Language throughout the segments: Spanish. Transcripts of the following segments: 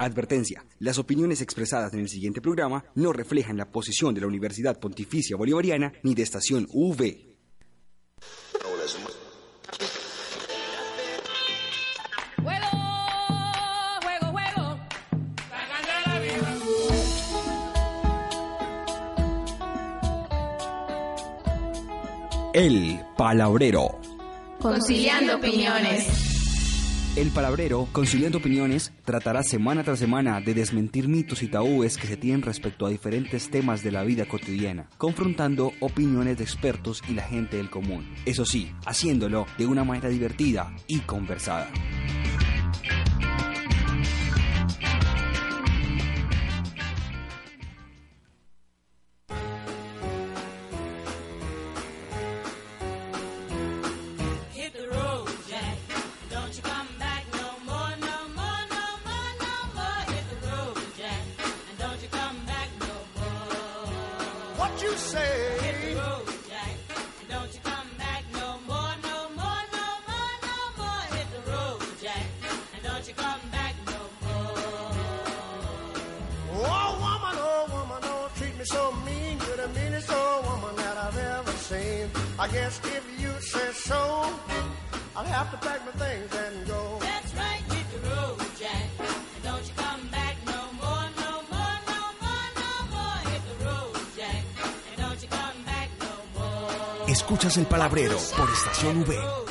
Advertencia. Las opiniones expresadas en el siguiente programa no reflejan la posición de la Universidad Pontificia Bolivariana ni de Estación UV. Juego, juego, juego. El Palabrero. Conciliando opiniones. El Palabrero, conciliando opiniones, tratará semana tras semana de desmentir mitos y tabúes que se tienen respecto a diferentes temas de la vida cotidiana, confrontando opiniones de expertos y la gente del común. Eso sí, haciéndolo de una manera divertida y conversada. I guess if you say so, I'll have to pack my things and go. That's right, hit the road, Jack. And don't you come back no more, no more, no more, no more. Hit the road, Jack. And don't you come back no more. Escuchas el palabrero por Estación V.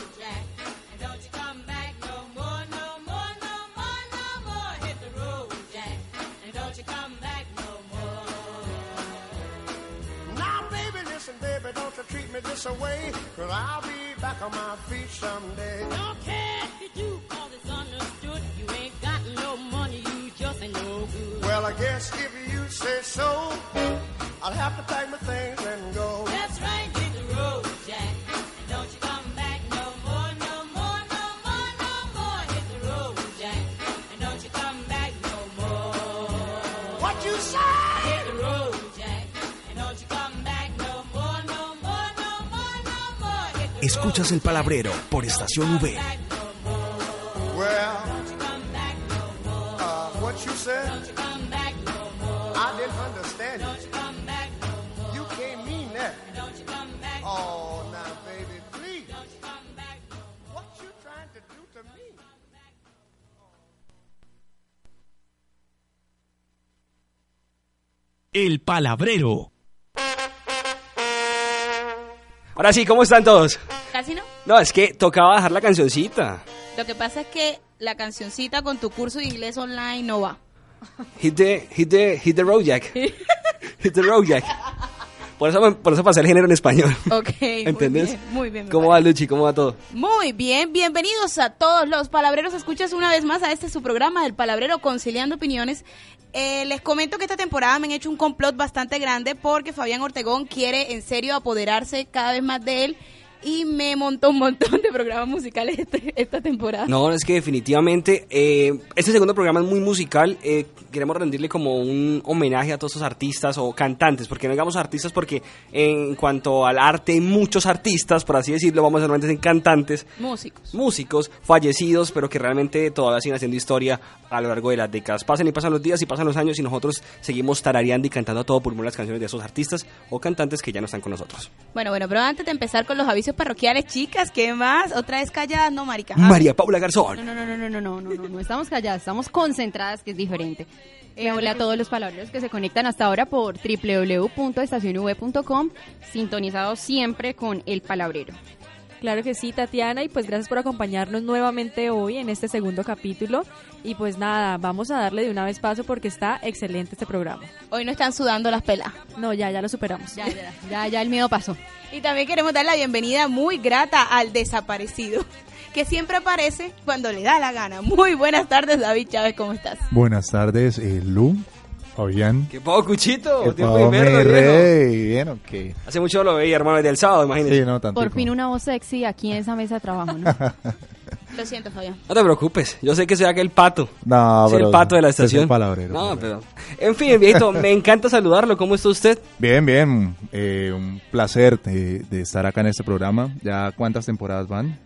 El Palabrero por Estación V. El Palabrero. Ahora sí, ¿cómo están todos? Casi no. No, es que tocaba bajar la cancioncita. Lo que pasa es que la cancioncita con tu curso de inglés online no va. Hit the, hit the, hit the road jack. hit the road jack. Por eso, por eso pasé el género en español. Ok. ¿Entendés? Muy bien. Muy bien me ¿Cómo va, Luchi? ¿Cómo va todo? Muy bien, bienvenidos a todos los palabreros. Escuchas una vez más a este su programa del Palabrero Conciliando Opiniones. Eh, les comento que esta temporada me han hecho un complot bastante grande porque Fabián Ortegón quiere en serio apoderarse cada vez más de él y me montó un montón de programas musicales este- esta temporada. No, es que definitivamente eh, este segundo programa es muy musical. eh, queremos rendirle como un homenaje a todos esos artistas o cantantes, porque no digamos artistas porque en cuanto al arte hay muchos artistas, por así decirlo, vamos a hablar en cantantes, Músicos. músicos fallecidos, pero que realmente todavía siguen haciendo historia a lo largo de las décadas. Pasan y pasan los días y pasan los años y nosotros seguimos tarareando y cantando a todo pulmón las canciones de esos artistas o cantantes que ya no están con nosotros. Bueno, bueno, pero antes de empezar con los avisos parroquiales, chicas, ¿qué más? Otra vez calladas, no, marica. Ah, María Paula Garzón. No, no, no, no, no, no, no, no, no, no estamos calladas, estamos concentradas, que es diferente. Eh, hola a todos los palabreros que se conectan hasta ahora por www.estacionv.com, sintonizados siempre con El Palabrero. Claro que sí, Tatiana, y pues gracias por acompañarnos nuevamente hoy en este segundo capítulo. Y pues nada, vamos a darle de una vez paso porque está excelente este programa. Hoy no están sudando las pelas. No, ya, ya lo superamos. Ya, ya, ya, ya el miedo pasó. Y también queremos dar la bienvenida muy grata al desaparecido. que siempre aparece cuando le da la gana. Muy buenas tardes, David Chávez, ¿cómo estás? Buenas tardes, eh, Lu, Fabián. ¿Qué poco, Cuchito? ¿Qué Tiempo de verlo, rey? ¿Bien o qué? Hace mucho lo veía, hermano, desde el sábado, imagínate. Sí, no, tanto. Por fin una voz sexy aquí en esa mesa de trabajo, ¿no? Lo siento, Fabián. No te preocupes, yo sé que soy aquel pato. No, soy pero el pato de la usted es estación. el palabrero, no, hombre. pero... En fin, viejito, me encanta saludarlo. ¿Cómo está usted? Bien, bien. eh, un placer de, de estar acá en este programa. ¿Ya cuántas temporadas van?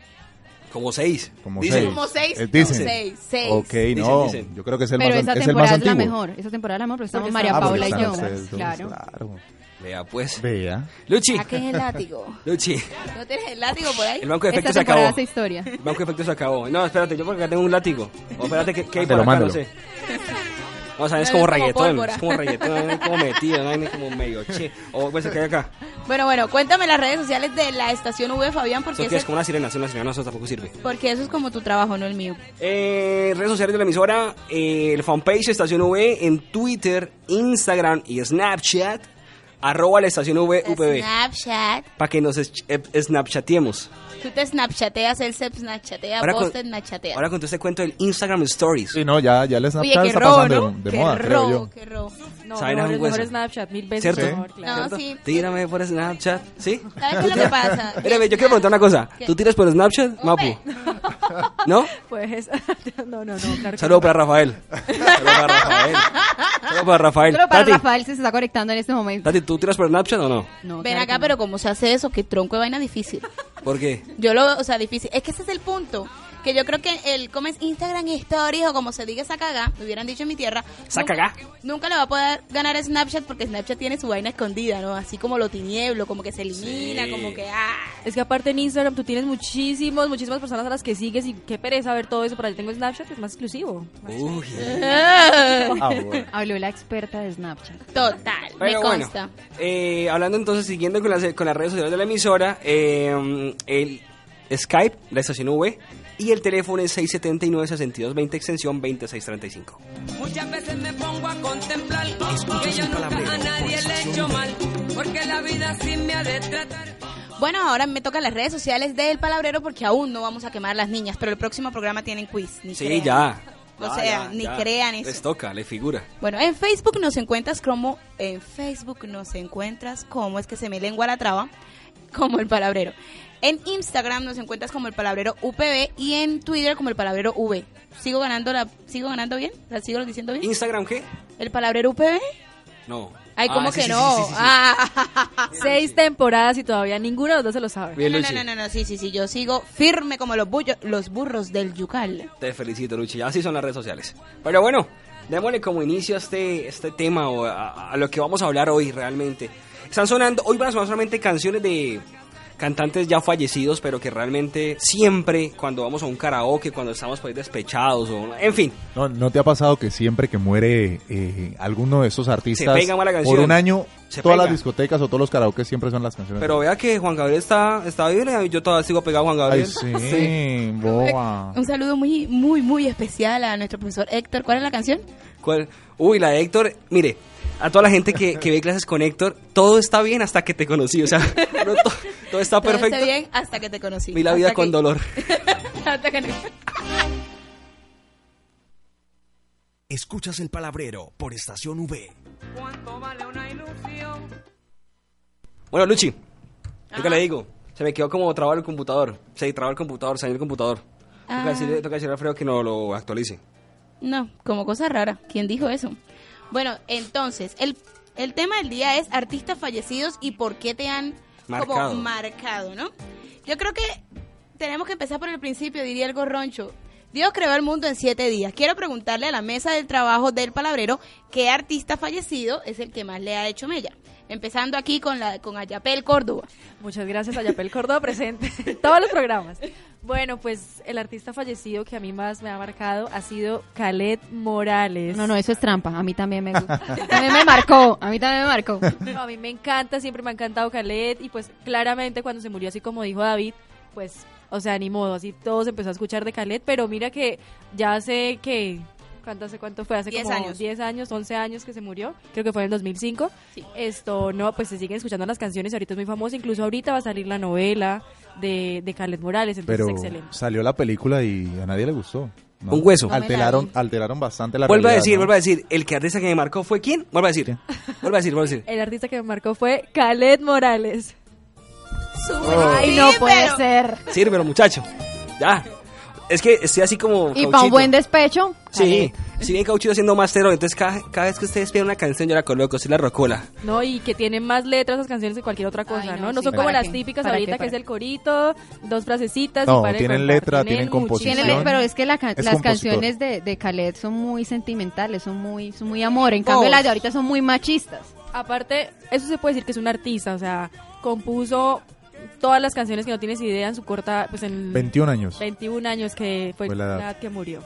Como seis. Como Dicen. seis. Como seis, Eh, dicen. no, seis, seis. Ok, Dicen, no. dicen. Yo creo que es el Pero más, esa es el más temporada es la mejor. Esa temporada es la mejor, porque estamos María Ah, porque Paula y yo. Claro. claro. Vea, pues. Vea. Luchi, ¿Saques el látigo? Luchi, ¿No tienes el látigo por ahí? el banco de efectos se acabó. hace historia. El banco de efectos se acabó. No, espérate, yo porque acá tengo un látigo. O espérate, ¿qué, qué hay Te por lo acá? No sé. Vamos a ver, es como como reggaetón. pólvora. Es como reggaetón, es como metido, ¿no? es como medio che. O pues, ¿qué hay acá? Bueno, bueno, cuéntame las redes sociales de la estación V, Fabián, porque, Eso es como una sirena, una sirena, no, eso tampoco sirve. porque eso es como tu trabajo, no el mío. Eh, redes sociales de la emisora, eh, el fanpage Estación V en Twitter, Instagram y Snapchat, arroba la Estación V Snapchat. para que nos eh, snapchateemos. Tú te snapchateas, él se snapchatea, Ahora vos con- te snapchateas. Ahora con todo este cuento del Instagram Stories. Sí, no, ya, ya el Oye, Snapchat qué está robo, pasando ¿no? de, de qué moda, creo robo, yo. qué robo. No, vaina es mejor, Snapchat, mil veces ¿Cierto? mejor, claro. No, ¿Cierto? sí. Tírame por Snapchat, ¿sí? ¿Sabes qué es lo que pasa? Mira, ve, yo quiero preguntar una cosa. ¿Qué? ¿Tú tiras por Snapchat, Mapu? ¿No? Pues, no, no, no, claro no. para Rafael. Saludos para Rafael. Saludos para Rafael. Solo para Tati, Rafael se está conectando en este momento. Tati, ¿tú tiras por Snapchat o no? No, Ven claro acá, no. pero ¿cómo se hace eso? Qué tronco de vaina difícil. ¿Por qué? Yo lo, o sea, difícil. Es que ese es el punto. Que yo creo que el como es Instagram Stories o como se diga esa caga, me hubieran dicho en mi tierra. Esa nunca- cagá. Nunca le va a poder ganar a Snapchat porque Snapchat tiene su vaina escondida, ¿no? Así como lo tinieblo, como que se elimina, Sí. como que ah. Es que aparte en Instagram tú tienes muchísimos, muchísimas personas a las que sigues y qué pereza ver todo eso, pero yo tengo Snapchat, es más exclusivo. Uy. Ah, bueno. Habló la experta de Snapchat. Total, me Pero bueno, consta. eh, hablando entonces, siguiendo con las, con las redes sociales de la emisora, eh, el Skype, la estación V, y el teléfono es 679-6220, extensión 2635. Muchas veces me pongo a contemplar que yo nunca a nadie le he hecho mal, porque la vida así me ha de tratar. Bueno, ahora me tocan las redes sociales del Palabrero porque aún no vamos a quemar las niñas, pero el próximo programa tienen quiz. Ni Sí, crean. ya. O sea, ya, ni ya. crean eso. Les toca, le figura. Bueno, en Facebook nos encuentras como en Facebook nos encuentras como es que se me lengua la traba, como el palabrero. En Instagram nos encuentras como el palabrero UPB y en Twitter como el palabrero V. Sigo ganando la sigo ganando bien? ¿La sigo diciendo bien? ¿Instagram qué? ¿El palabrero UPB? No. Ay, Ah, ¿cómo sí, que sí, no? sí. Ah, Seis temporadas y todavía ninguno de los dos se lo sabe. Bien, no, no, no, no, no, sí, sí, sí, yo sigo firme como los, bullo- los burros del yucal. Te felicito, Luchi. Así son las redes sociales. Pero bueno, démosle como inicio a este, este tema o a, a lo que vamos a hablar hoy realmente. Están sonando, hoy van a sonar solamente canciones de cantantes ya fallecidos, pero que realmente siempre cuando vamos a un karaoke, cuando estamos pues despechados o... En fin, ¿No, ¿No te ha pasado que siempre que muere eh, alguno de esos artistas pega mala canción. por un año, Se todas pega. las discotecas o todos los karaoke siempre son las canciones? pero vea que Juan Gabriel está, está bien y yo todavía sigo pegado a Juan Ay, Gabriel. sí, boba. Un saludo muy, muy, muy especial a nuestro profesor Héctor. ¿Cuál es la canción? ¿Cuál? Uy, la de Héctor, mire, a toda la gente que, que ve clases con Héctor, todo está bien hasta que te conocí, o sea, no, to- todo está Todo perfecto. está bien hasta que te conocí. Vi la Hasta vida que- con dolor. hasta que- Escuchas el palabrero por Estación V. ¿Cuánto vale una ilusión? Bueno, Luchi, ¿qué le digo? Se me quedó como trabado el computador. Se trabó el computador, salió el computador. Ah. Toca, decirle, toca decirle a Alfredo que no lo actualice. No, como cosa rara. ¿Quién dijo eso? Bueno, entonces, el, el tema del día es artistas fallecidos y por qué te han Marcado. como marcado, ¿no? Yo creo que tenemos que empezar por el principio, diría el gorroncho. Dios creó el mundo en siete días. Quiero preguntarle a la mesa del trabajo del palabrero qué artista fallecido es el que más le ha hecho mella. Empezando aquí con la con Ayapel Córdoba. Muchas gracias a Yapel Córdoba presente en todos los programas. Bueno, pues el artista fallecido que a mí más me ha marcado ha sido Khaled Morales. No, no, eso es trampa. A mí también me gusta. También me marcó. A mí también me marcó. No, a mí me encanta, siempre me ha encantado Khaled y pues claramente cuando se murió así como dijo David, pues, o sea, ni modo, así todos empezó a escuchar de Khaled, pero mira que ya hace que ¿Cuánto, hace cuánto fue? Hace 10 como años. 10 años, 11 años que se murió. Creo que fue en el 2005. Esto, no, pues se siguen escuchando las canciones. Ahorita es muy famosa. Incluso ahorita va a salir la novela de, de Khaled Morales. Entonces, Pero excelente. salió la película y a nadie le gustó. ¿no? Un hueso. Alteraron, alteraron bastante la Vuelve a decir, ¿no? vuelve a decir, el que artista que me marcó fue quién? Vuelve a decir. Vuelve a decir, vuelve a decir. El artista que me marcó fue Khaled Morales. Ay, no puede ser. Sírvelo, muchacho. Ya. Es que estoy así como. Y para un buen despecho. Sí, estoy bien cauchito haciendo máster hoy, entonces cada, cada vez que ustedes piden una canción yo la coloco, soy la rocola. No, y que tienen más letras esas canciones que cualquier otra cosa, Ay, ¿no? no, No sí. son como ¿Para las típicas ¿Para ahorita qué? que es ¿Para el corito, dos frasecitas No, y tienen letra, tienen composición. Pero es que la Es las compositor. canciones de, de Khaled son muy sentimentales, son muy, son muy amor. En cambio, Oh. las de ahorita son muy machistas. Aparte, eso se puede decir que es un artista, o sea, compuso todas las canciones que no tienes idea en su corta, pues en 21 años. 21 años que fue Fue la la edad. que murió.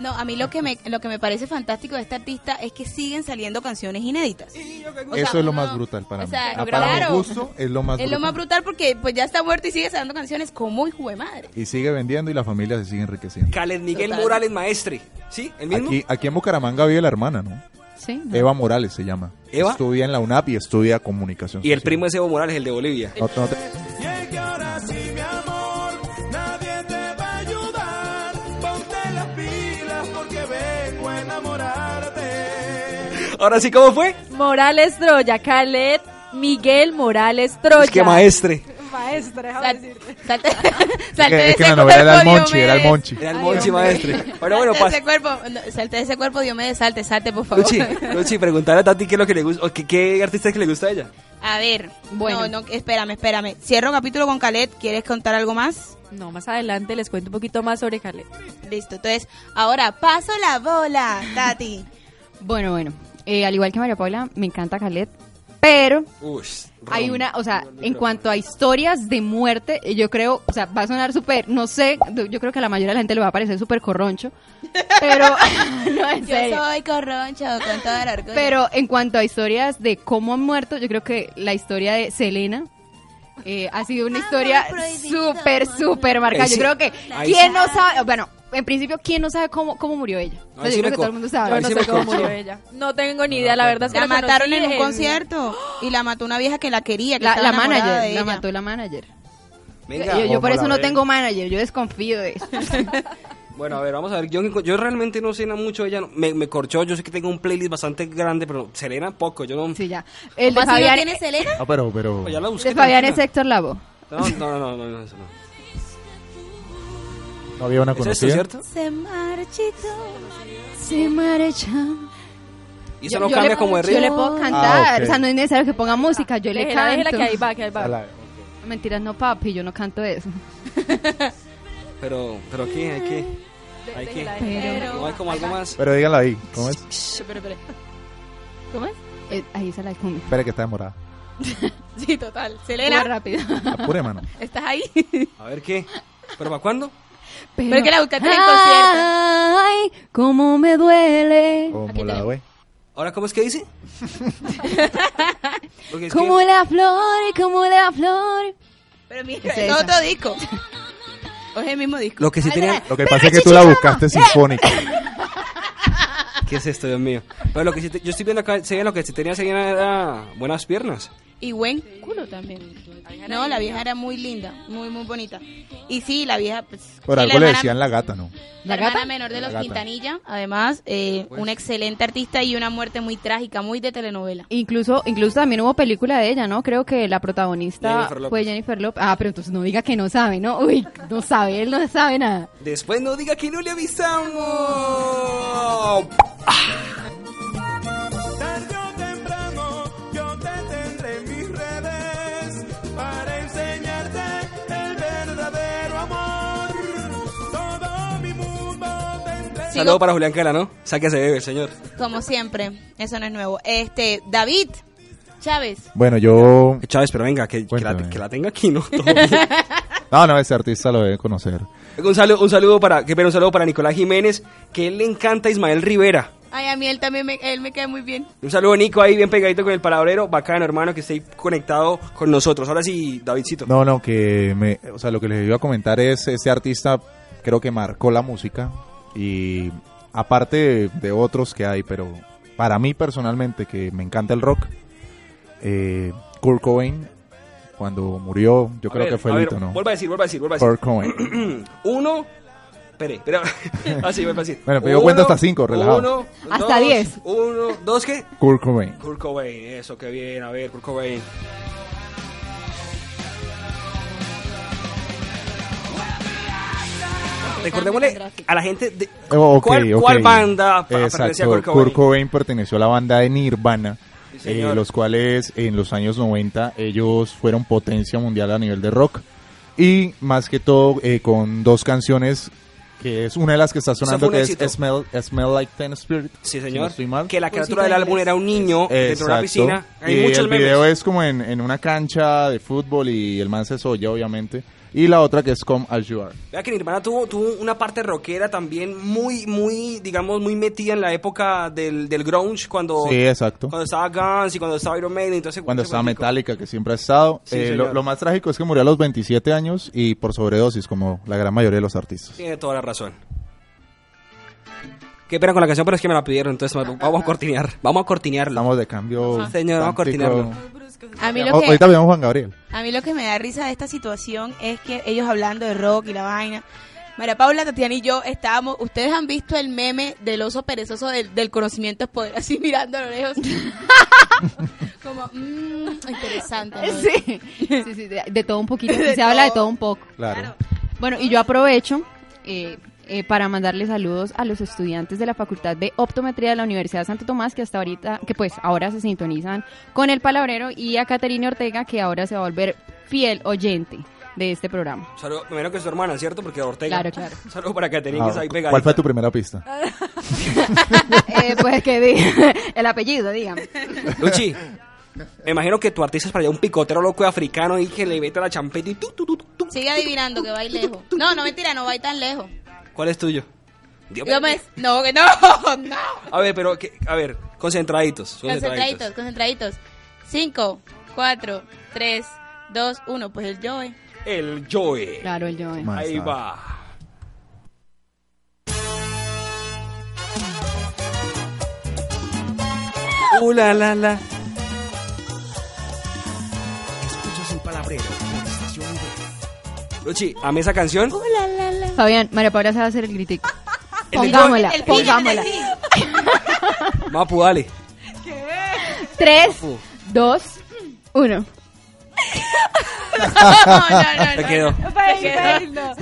No, a mí lo que me lo que me parece fantástico de este artista es que siguen saliendo canciones inéditas. O sea, Eso es lo más brutal para o mí. sea, para mi gusto es lo más Es lo más brutal porque pues ya está muerto y sigue sacando canciones como hijo de madre. Y sigue vendiendo y la familia se sigue enriqueciendo. Khaled Miguel Total. Morales Maestre, ¿sí? ¿El mismo? Aquí, aquí en Bucaramanga vive la hermana, ¿no? Sí. Eva Morales se llama. ¿Eva? Estudia en la UNAP y estudia comunicación. Y el social. primo es Evo Morales, el de Bolivia. No, no te- ahora sí, ¿cómo fue? Morales Troya, Khaled Miguel Morales Troya. Es que maestre. Maestre, déjame Sal- decirte. salte, Es salte que, de es que ese novela era el cuerpo, Monchi, era el Diomedes. Monchi. Era el Monchi. Maestre. Bueno, bueno, Salte ese cuerpo, no, salte de ese cuerpo, Diomedes, salte, salte, por favor. Luchi, Luchi, preguntarle a Tati qué es lo que le gusta, o qué, qué artista es que le gusta a ella. A ver, Bueno. no, no, espérame, espérame. Cierro capítulo con Khaled, ¿quieres contar algo más? No, más adelante les cuento un poquito más sobre Khaled. Listo, entonces, ahora paso la bola, Tati. Bueno, bueno. Eh, al igual que María Paula, me encanta Khaled. Pero Uy, hay una, o sea, en cuanto a historias de muerte, yo creo, o sea, va a sonar súper, no sé, yo creo que a la mayoría de la gente le va a parecer súper corroncho. Pero, no, en Yo serio. soy corroncho con todo el orgullo. Pero en cuanto a historias de cómo han muerto, yo creo que la historia de Selena eh, ha sido una historia súper, súper marcada. Yo creo que, ¿quién sí. no sabe? Bueno, en principio, ¿quién no sabe cómo, cómo murió ella? O sea, Ahí sí yo creo que todo el mundo Yo sabe. Ahí no sí sé cómo murió ella. No tengo ni idea, la verdad es que la la mataron en un concierto y la mató una vieja que la quería, que La, manager, de la mató la manager. Venga. yo yo por ¿cómo eso no tengo manager, yo desconfío de eso. Bueno, a ver, vamos a ver. Yo, yo realmente no sé nada mucho de ella. no- Me, me corchó. Yo sé que tengo un playlist bastante grande, pero Selena poco. Yo no. Sí, ya. El de ¿Cómo así no Fabián, tiene Selena? Ah, pero, pero. Pues ya la busqué. de Fabián es. Héctor Lavo. No, no, no, no, no, no, eso no. No había una ¿Es esto, conocida. cierto? Se marchitó. Se marcha. Y eso Yo- no yo cambia le- como de Yo ritmo. le puedo cantar, Ah, ok. o sea, no es necesario que ponga música, yo le canto. déjela que ahí va, que ahí va. La- Mentiras, no, papi, yo no canto eso. Pero, pero ¿qué? ¿Hay qué? Pero- ¿No hay como algo más? Pero díganlo ahí. ¿Cómo es? Espera, espera. ¿Cómo es? Eh, ahí se la cumbia. Espere que está demorada. Sí, total. Muy Selena, rápido. Apure, mano. ¿estás ahí? A ver, ¿qué? ¿Pero para cuándo? Pero es que la buscaste en el concierto. Ay, cómo me duele. Como la güey. ¿Ahora cómo es que dice? Es que- Como la flor, como la flor. Pero mira, Es otro disco. O es el mismo disco. Lo que sí tenía... Lo que pasa es que tú la buscaste sinfónica. ¿Qué es esto, Dios mío? Pero lo que sí te- yo estoy viendo acá, se ve lo que sí tenía Selena era buenas piernas. Y buen culo también. No, la vieja era muy linda, muy, muy bonita. Y sí, la vieja, pues... Por algo le decían la gata, ¿no? La ¿La gata? menor de La los gata. Quintanilla, además, eh, una excelente artista y una muerte muy trágica, muy de telenovela. Incluso, incluso también hubo película de ella, ¿no? Creo que la protagonista Jennifer fue Jennifer López. Ah, pero entonces no diga que no sabe, ¿no? Uy, no sabe, él no sabe nada. Después no diga que no le avisamos. Saludo para Julián Cala, ¿no? Sáquese bebé, señor. Como siempre, eso no es nuevo. Este, David Chávez. Bueno, yo. Chávez, pero venga, que, que la, Cuéntame. que la tenga aquí, ¿no? No, no, ese artista lo debe conocer. un, saludo, un saludo para, que pero un saludo para Nicolás Jiménez, que él le encanta a Ismael Rivera. Ay, a mí él también me, él me cae muy bien. Un saludo, Nico, ahí bien pegadito con el palabrero. Bacano, hermano, que esté conectado con nosotros. Ahora sí, Davidcito. No, no, que me, o sea, lo que les iba a comentar es ese artista creo que marcó la música y aparte de, otros que hay, pero para mí personalmente, que me encanta el rock, eh, Kurt Cobain, cuando murió, yo A creo ver, que fue el hito, ¿no? Vuelva a decir, vuelva a decir, vuelva a decir. Kurt Cobain. Uno. Espere, espera. Así, vuelva a decir. Bueno, pero yo cuento hasta cinco, relajado. Uno, Hasta dos, diez. Uno, dos, ¿qué? Kurt Cobain. Kurt Cobain, eso, qué bien. A ver, Kurt Cobain. Recordémosle a la gente de Oh, ok, ¿cuál, ok. cuál banda pertenecía a Exacto, Kurt Cobain. Kurt Cobain perteneció a la banda de Nirvana, Sí, eh, los cuales en los años 90 ellos fueron potencia mundial a nivel de rock y más que todo eh, con dos canciones que es una de las que está sonando que es. Smell, Smell Like Teen Spirit. Sí, si no señor. estoy mal. Que la criatura del álbum era un niño dentro de una Exacto. piscina. Hay y muchos el memes. video es como en, en una cancha de fútbol y el man se soya obviamente y la otra que es Come As You Are. Vea que Nirvana tuvo, tuvo una parte rockera también muy, muy, digamos, muy metida en la época del, del grunge, cuando, Sí, exacto. cuando estaba Guns y cuando estaba Iron Maiden. Entonces, Cuando estaba. Metallica, que siempre ha estado. Sí, Eh, lo, lo más trágico es que murió a los 27 años y por sobredosis, como la gran mayoría de los artistas. Tiene toda la razón. Qué pena con la canción, pero es que me la pidieron, entonces vamos a cortinear. Vamos a cortinearlo. Estamos de cambio. Señor, vamos a tántrico. A mí O- lo que Ahorita vemos a Juan Gabriel. A mí lo que me da risa de esta situación es que ellos hablando de rock y la vaina. María Paula, Tatiana y yo estábamos. Ustedes han visto el meme del oso perezoso del, del conocimiento es poder, así mirando a lo lejos. Como, mmm, interesante. ¿no? Sí, sí, sí, de, de todo un poquito. De se habla de todo. todo un poco. Claro. Bueno, y yo aprovecho eh, eh, para mandarle saludos a los estudiantes de la Facultad de Optometría de la Universidad de Santo Tomás, que hasta ahorita, que pues ahora se sintonizan con el palabrero, y a Caterina Ortega, que ahora se va a volver fiel oyente de este programa. Saludo, primero que es tu hermana, ¿cierto? Porque Ortega. Claro, claro. Saludo para Caterina, que Ah, está ahí pegadita. ¿Cuál fue tu primera pista? Eh, pues que el apellido, dígame. Luchi, me imagino que tu artista es para allá un picotero loco africano y que le mete la champeta y tú, tú, tú, tú. Sigue adivinando que va ahí lejos. No, no, mentira, no va ahí tan lejos. ¿Cuál es tuyo? Dios Yo mío. me- no, que no, no. A ver, pero, que- a ver, concentraditos. Concentraditos, concentraditos. Cinco, cuatro, tres, dos, uno. Pues el Joe. El Joe. Claro, el Joe. Ahí va. Uh, la, la, la. Escuchas el palabrero V. Luchi, ¿a esa canción? Fabián, María Paula se va a hacer el de Pongámosla, pongámosla. Mapu, dale. Tres, dos, uno. Te quedó. Perfecto. No,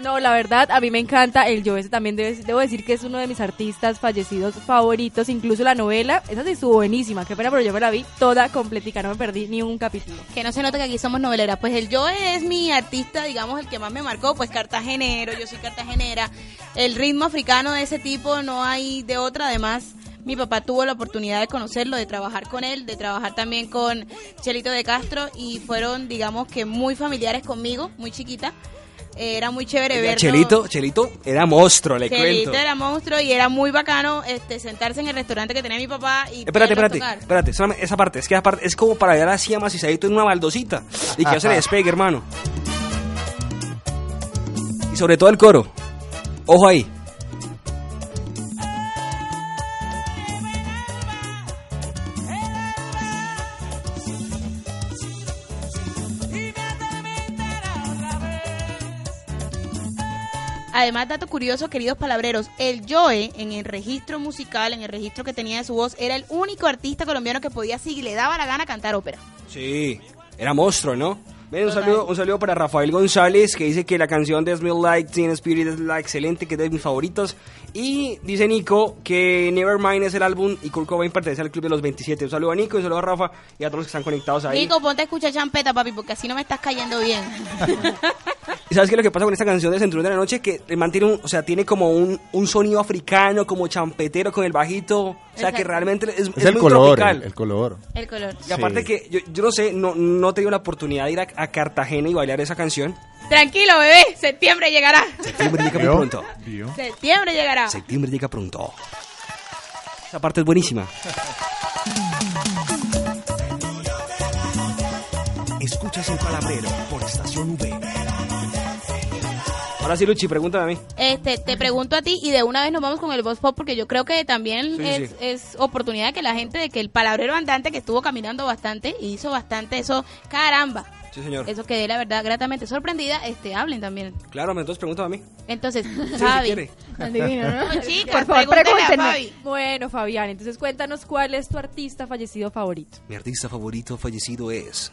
la verdad, a mí me encanta el Joe. Ese también debe- debo decir que es uno de mis artistas fallecidos favoritos. Incluso la novela, esa sí estuvo buenísima. Qué pena, pero yo me la vi toda completica. No me perdí ni un capítulo. Que no se nota que aquí somos noveleras. Pues el Joe es mi artista, digamos, el que más me marcó. Pues cartagenero, yo soy cartagenera. El ritmo africano de ese tipo no hay de otra. Además, mi papá tuvo la oportunidad de conocerlo, de trabajar con él, de trabajar también con Chelito de Castro. Y fueron, digamos, que muy familiares conmigo, muy chiquita. Era muy chévere Oiga, verlo. Chelito, Chelito era monstruo, le Chelito cuento. era monstruo y era muy bacano este sentarse en el restaurante que tenía mi papá y Espérate, espérate, tocar. espérate, solamente esa parte, es que esa parte es como para ver así amacisadito en una baldosita y que no se le despegue, hermano. Y sobre todo el coro. Ojo ahí. Además, dato curioso, queridos palabreros, el Joe en el registro musical, en el registro que tenía de su voz, era el único artista colombiano que podía, si le daba la gana, cantar ópera. Sí, era monstruo, ¿no? Ven, un saludo, un saludo para Rafael González, que dice que la canción de Smell Like Teen Spirit es la excelente, que es de mis favoritos. Y dice Nico que Nevermind es el álbum y Kurt Cobain pertenece al club de los 27. Un saludo a Nico, un saludo a Rafa y a todos los que están conectados ahí. Nico, ponte a escuchar champeta, papi, porque así no me estás cayendo bien. ¿Y sabes qué es lo que pasa con esta canción de Centurión de la Noche? Que el man tiene un, o sea, tiene como un, un sonido africano, como champetero con el bajito. O sea, que Exacto. realmente es, Es, es el muy color, tropical. el, el color. El color. Y aparte Sí. que yo, yo no sé, no, no he tenido la oportunidad de ir a, a Cartagena y bailar esa canción. Tranquilo, bebé, septiembre llegará. Septiembre llega pronto. ¿Vio? Septiembre llegará. Septiembre llega pronto. Esa parte es buenísima. Escuchas el palabrero por estación V. Ahora sí, Luchi, pregúntame a mí. Este, te pregunto a ti y de una vez nos vamos con el Voz Pop porque yo creo que también Sí, es, sí. es oportunidad de que la gente, de que el palabrero andante que estuvo caminando bastante y hizo bastante eso, caramba, Sí, señor. eso quedé la verdad gratamente sorprendida, este, hablen también. Claro, entonces pregúntame a mí. Entonces, Sí, si. Adivino, ¿no? Chicas, Por favor, a pregúntenme. Fabi. Bueno, Fabián, entonces cuéntanos cuál es tu artista fallecido favorito. Mi artista favorito fallecido es.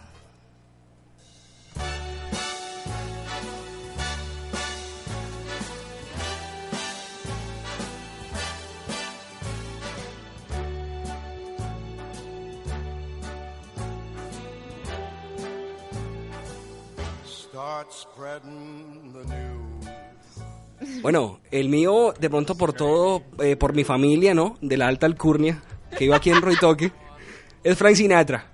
Bueno, el mío, de pronto por todo, eh, por mi familia, ¿no? De la alta alcurnia, que vivo aquí en Roitoque, es Frank Sinatra.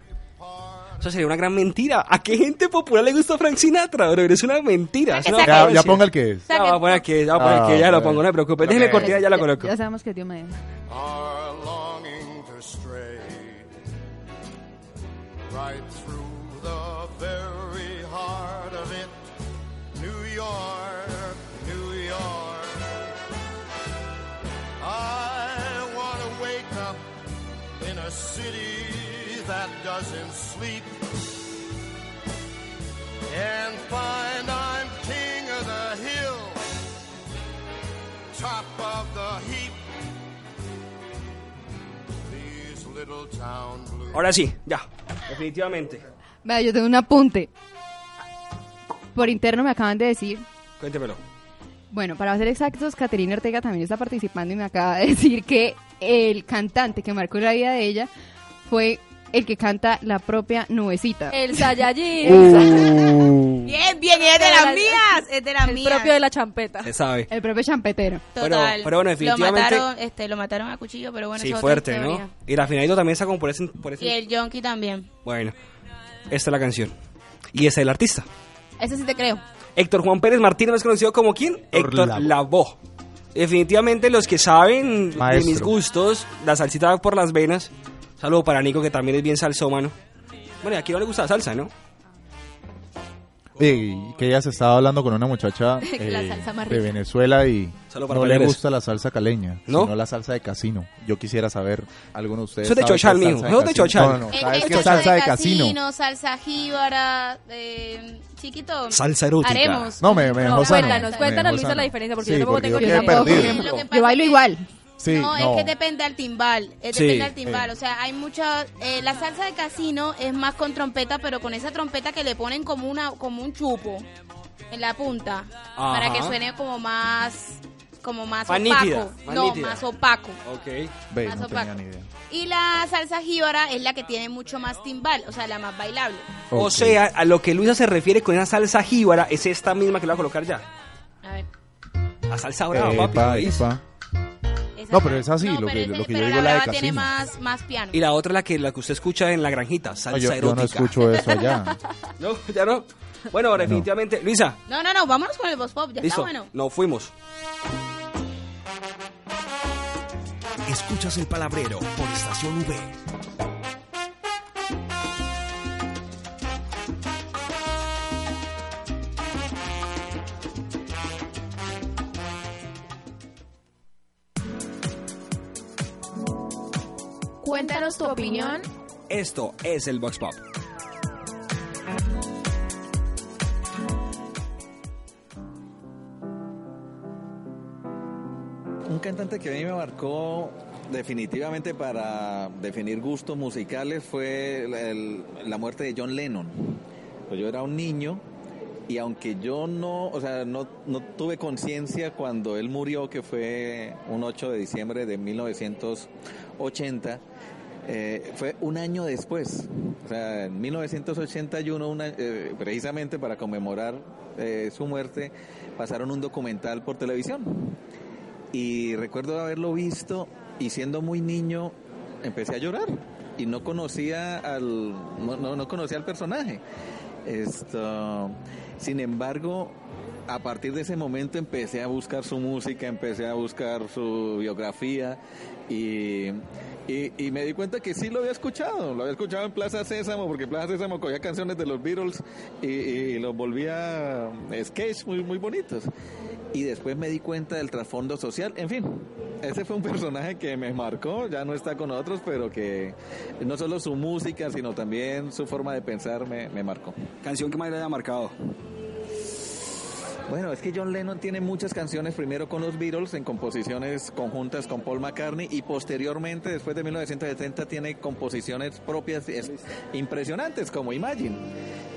Eso sería una gran mentira. ¿A qué gente popular le gusta Frank Sinatra? Bro? Es una mentira. es una Ya, ya ponga el que es. Ya, voy a poner aquí, ya voy a poner aquí, Ah, ya lo bueno. pongo, no me preocupe. Déjeme cortar, ya lo coloco. Ya sabemos que es Dios me right doesn't sleep and find I'm king of the hill, top of the heap. These little town blues. Ahora sí, ya, definitivamente. Vea, yo tengo un apunte. Por interno me acaban de decir, Cuéntemelo. bueno, para ser exactos, Caterina Ortega también está participando y me acaba de decir que el cantante que marcó la vida de ella fue el que canta la propia nubecita. El Saiyajin. Bien, bien, es de las mías, es de las El mías. propio de la champeta. Se sabe. El propio champetero. Total. Pero- pero bueno, definitivamente- Lo mataron, este, lo mataron a cuchillo, pero bueno, Sí, es fuerte, otra ¿no? Y la finalito también está como por ese... Por ese... Y el Yonki también. Bueno, esta es la canción. Y esta es el artista. Ese sí te creo. Héctor Juan Pérez Martínez, más conocido como quién? Héctor. Lavoe. Definitivamente los que saben de mis gustos, la salsita va por las venas. Saludo para Nico, que también es bien salsómano. Bueno, y aquí no le gusta la salsa, ¿no? Y que ella se estaba hablando con una muchacha eh, de. Venezuela y no le peleas. gusta la salsa caleña, ¿No? sino la salsa de casino. Yo quisiera saber, ¿alguno de ustedes Eso es de chochal, salsa mijo, de eso es de casino? chochal. No, no, no, ¿sabes qué salsa salsa de casino? salsa jíbara, eh, chiquito. Salsa erótica. Haremos. No, me, me No, dejó sano, cuéntanos, cuéntanos, Luisa, la diferencia, porque Sí, yo tampoco porque tengo yo pasa Yo bailo igual. Sí, no, es que depende al timbal. Es Sí. depende al timbal. Eh. O sea, hay mucha. eh, la salsa de casino es más con trompeta, pero con esa trompeta que le ponen como una como un chupo en la punta. Ajá. Para que suene como más. Como más, Más opaco. nítida, más no, nítida. más opaco. Ok. Ve, más no opaco. tenía ni idea. Y la salsa jíbara es la que tiene mucho más timbal, o sea, la más bailable. O sea, a lo que Luisa se refiere con esa salsa jíbara es esta misma que le voy a colocar ya. A ver. La salsa brava, papi. Epa, No, pero es así, No, lo pero que, ese- lo que yo digo la la de brava tiene casino. más, más piano. Y la otra, la que, la que usted escucha en la granjita, salsa No, yo, yo erótica. no escucho eso allá. No, ya no. Bueno, definitivamente. Luisa, No, no, no, vámonos con el boss pop, ya listo. está bueno. Nos fuimos. Escuchas el palabrero por Estación V. tu opinión. Esto es el Box Pop. Un cantante que a mí me marcó definitivamente para definir gustos musicales fue el- el- la muerte de John Lennon. Pues yo era un niño y aunque yo no, o sea, no, no tuve conciencia cuando él murió, que fue un 8 de diciembre de 1980, eh, fue un año después, o sea, en 1981, una- eh, precisamente para conmemorar eh, su muerte, pasaron un documental por televisión. Y recuerdo haberlo visto y siendo muy niño empecé a llorar y no conocía al no, no- no conocía al personaje. Esto, sin embargo, a partir de ese momento empecé a buscar su música, empecé a buscar su biografía y, y, me di cuenta que sí lo había escuchado, lo había escuchado en Plaza Sésamo, porque Plaza Sésamo cogía canciones de los Beatles y, y los volvía sketch muy, muy bonitos. Y después me di cuenta del trasfondo social, en fin, ese fue un personaje que me marcó, ya no está con nosotros, pero que no solo su música, sino también su forma de pensar me, me marcó. Canción que más le haya marcado. Bueno, es que John Lennon tiene muchas canciones, primero con los Beatles, en composiciones conjuntas con Paul McCartney, y posteriormente, después de 1970, tiene composiciones propias es- impresionantes, como Imagine,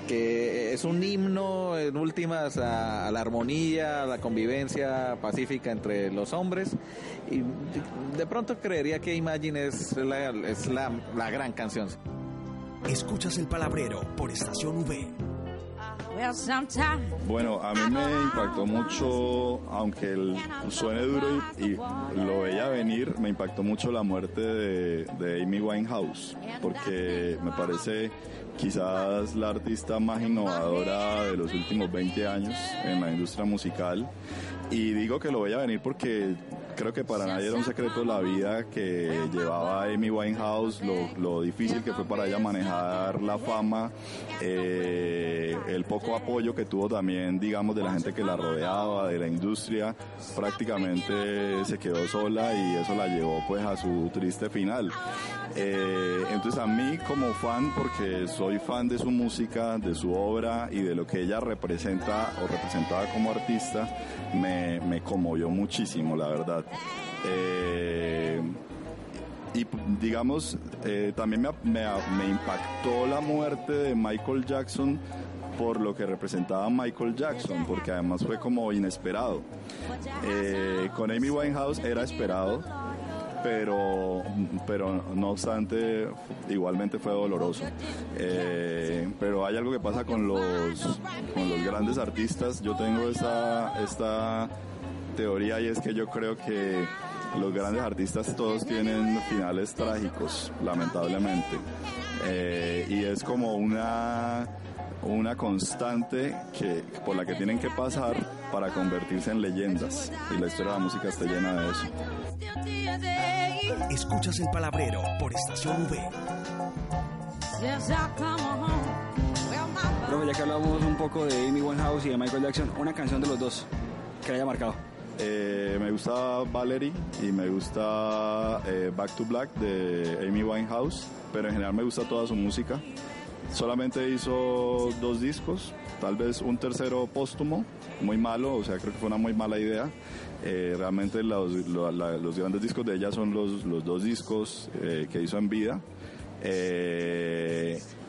que es un himno, en últimas, a, a la armonía, a la convivencia pacífica entre los hombres, y de pronto creería que Imagine es la, es la, la gran canción. Escuchas el palabrero por Estación V. Bueno, a mí me impactó mucho, aunque el, suene duro y, y lo veía venir, me impactó mucho la muerte de, de Amy Winehouse, porque me parece quizás la artista más innovadora de los últimos 20 años en la industria musical. Y digo que lo veía venir porque creo que para nadie era un secreto la vida que llevaba Amy Winehouse, lo, lo difícil que fue para ella manejar la fama, eh, el poco apoyo que tuvo también, digamos, de la gente que la rodeaba, de la industria, prácticamente se quedó sola y eso la llevó pues a su triste final. Eh, entonces a mí como fan, porque soy fan de su música, de su obra y de lo que ella representa o representaba como artista, me, me conmovió muchísimo, la verdad. Eh, y digamos, eh, también me, me- me impactó la muerte de Michael Jackson por lo que representaba Michael Jackson, porque además fue como inesperado. Eh, con Amy Winehouse era esperado, pero, pero no obstante, igualmente fue doloroso. Eh, pero hay algo que pasa con los, con los grandes artistas. Yo tengo esta, esta teoría y es que yo creo que los grandes artistas todos tienen finales trágicos, lamentablemente. Eh, y es como una, una constante que, por la que tienen que pasar para convertirse en leyendas. Y la historia de la música está llena de eso. Escuchas el palabrero por Estación V. Profe, ya que hablamos un poco de Amy Winehouse y de Michael Jackson, una canción de los dos que le haya marcado. Eh, me gusta Valerie y me gusta eh, Back to Black de Amy Winehouse, pero en general me gusta toda su música. Solamente hizo dos discos, tal vez un tercero póstumo, muy malo, o sea, creo que fue una muy mala idea. Eh, realmente los, los grandes discos de ella son los, los dos discos que hizo en vida.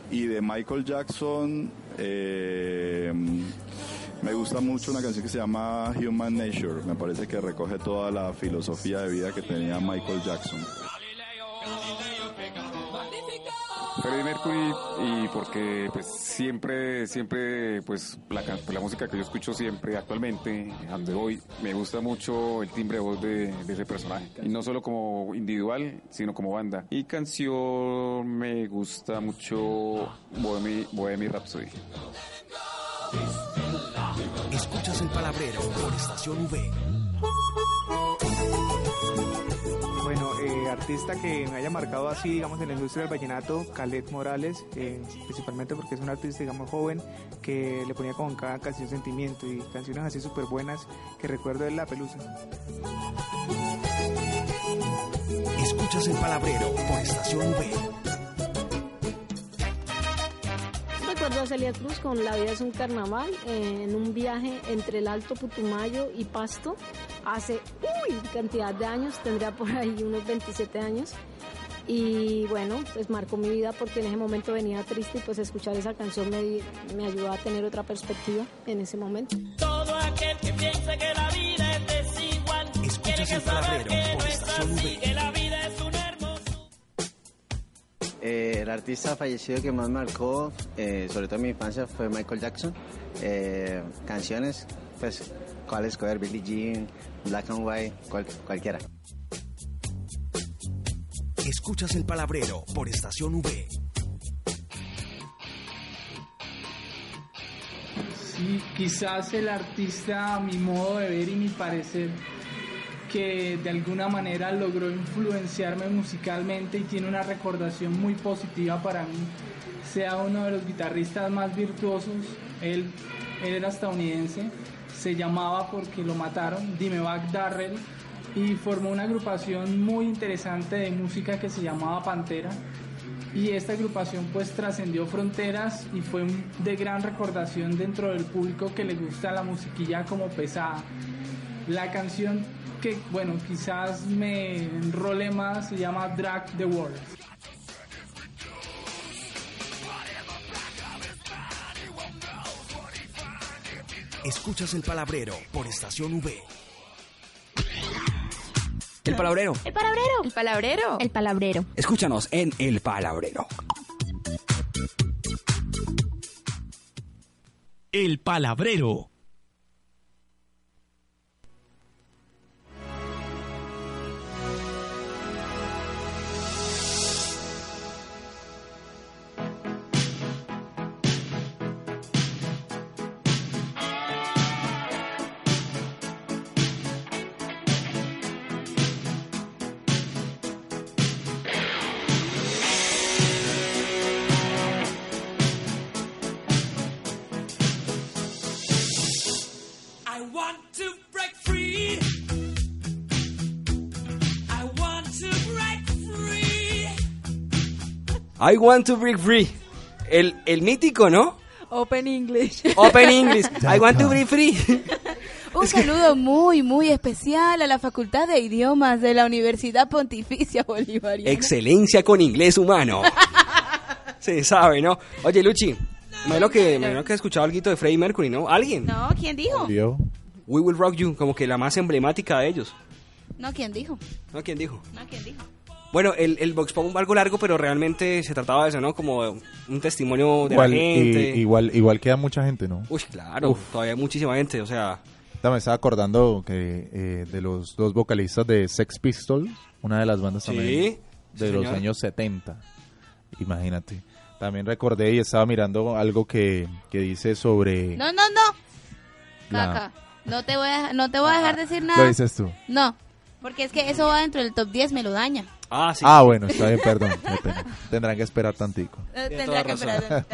Y de Michael Jackson, me gusta mucho una canción que se llama Human Nature. Me parece que recoge toda la filosofía de vida que tenía Michael Jackson. Freddie Mercury y porque pues siempre, siempre pues la, la música que yo escucho siempre actualmente, donde voy, me gusta mucho el timbre de voz de, de ese personaje. Y no solo como individual, sino como banda. Y canción me gusta mucho Bohemian, Bohemian Rhapsody. Escuchas el palabrero por Estación V. Bueno, eh, artista que me haya marcado así, digamos, en la industria del vallenato, Calet Morales, eh, principalmente porque es un artista, digamos, joven, que le ponía como en cada canción sentimiento y canciones así súper buenas que recuerdo de La Pelusa. Escuchas el palabrero por Estación V. a Celia Cruz con La vida es un carnaval eh, en un viaje entre el Alto Putumayo y Pasto hace uy, cantidad de años, tendría por ahí unos 27 años. Y bueno, pues marcó mi vida porque en ese momento venía triste y pues escuchar esa canción me, me ayudó a tener otra perspectiva en ese momento. Todo aquel que piense que la vida es desigual, tiene Escuchas que saber que no es así, que la vida. Eh, el artista fallecido que más marcó, eh, sobre todo en mi infancia, fue Michael Jackson. Eh, canciones, pues, ¿cuál escoger? Billie Jean, Black and White, cual- cualquiera. Escuchas el palabrero por Estación V. y quizás el artista, a mi modo de ver y mi parecer, que de alguna manera logró influenciarme musicalmente y tiene una recordación muy positiva para mí, sea uno de los guitarristas más virtuosos, él, era estadounidense, se llamaba porque lo mataron, Dimebag Darrell, y formó una agrupación muy interesante de música que se llamaba Pantera. Y esta agrupación pues trascendió fronteras y fue de gran recordación dentro del público que le gusta la musiquilla como pesada. La canción que, bueno, quizás me enrole más se llama Drag the World. Escuchas el palabrero por Estación V. El palabrero. El palabrero. El palabrero. El palabrero. Escúchanos en El Palabrero. El palabrero. I want to break free. El, el mítico, ¿no? Open English. Open English. I want to break free. Un saludo muy, muy especial a la Facultad de Idiomas de la Universidad Pontificia Bolivariana. Excelencia con inglés humano. Se sabe, ¿no? Oye, Luchi, me imagino que, que has escuchado algo de Freddie Mercury, ¿no? ¿Alguien? No, ¿quién dijo? We Will Rock You, como que la más emblemática de ellos. No, ¿quién dijo? ¿No? ¿Quién dijo? No, ¿quién dijo? Bueno, el, el Vox Pop algo largo, pero realmente se trataba de eso, ¿no? Como un testimonio de Igual, la gente. y- igual, igual queda mucha gente, ¿no? Uy, claro, Uf. todavía hay muchísima gente, o sea... Me estaba acordando que eh, de los dos vocalistas de Sex Pistols, una de las bandas Sí, también sí, de los señor. años 70. Imagínate. También recordé y estaba mirando algo que, que dice sobre... No, no, no. La- Caca. No te voy a, no te voy a dejar decir nada. Lo dices tú. No, porque es que eso va dentro del top 10, me lo daña. Ah, sí. Ah, bueno, está bien, perdón. Tendrán que esperar tantico. Eh, Tiene Tendrá toda que razón. esperar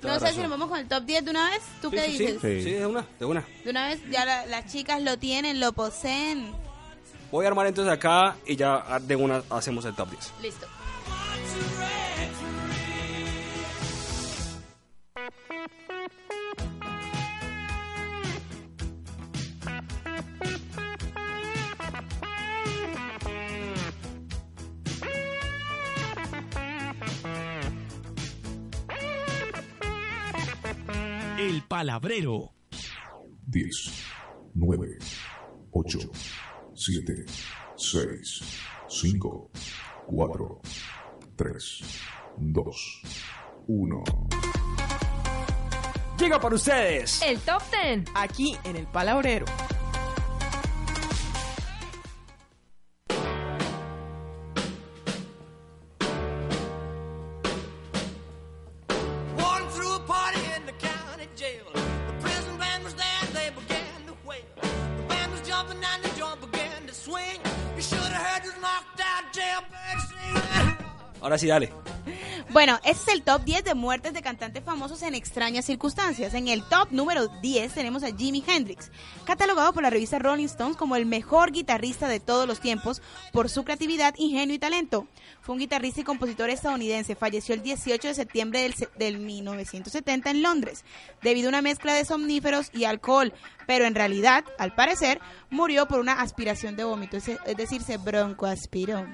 toda No sé si nos vamos con el top 10 de una vez. ¿Tú Sí, qué sí, sí. dices? Sí, de una, de una. De una vez ya la- las chicas lo tienen, lo poseen. Voy a armar entonces acá y ya de una hacemos el top 10. Listo. Palabrero. 10, 9, 8, 7, 6, 5, 4, 3, 2, 1. Llega para ustedes. El top 10. Aquí en el palabrero. Ahora sí, dale. Bueno, este es el top 10 de muertes de cantantes famosos en extrañas circunstancias. En el top número 10 tenemos a Jimi Hendrix, catalogado por la revista Rolling Stones como el mejor guitarrista de todos los tiempos por su creatividad, ingenio y talento. Fue un guitarrista y compositor estadounidense. Falleció el 18 de septiembre del, se- del 1970 en Londres, debido a una mezcla de somníferos y alcohol. Pero en realidad, al parecer, murió por una aspiración de vómito, es, es decir, se broncoaspiró.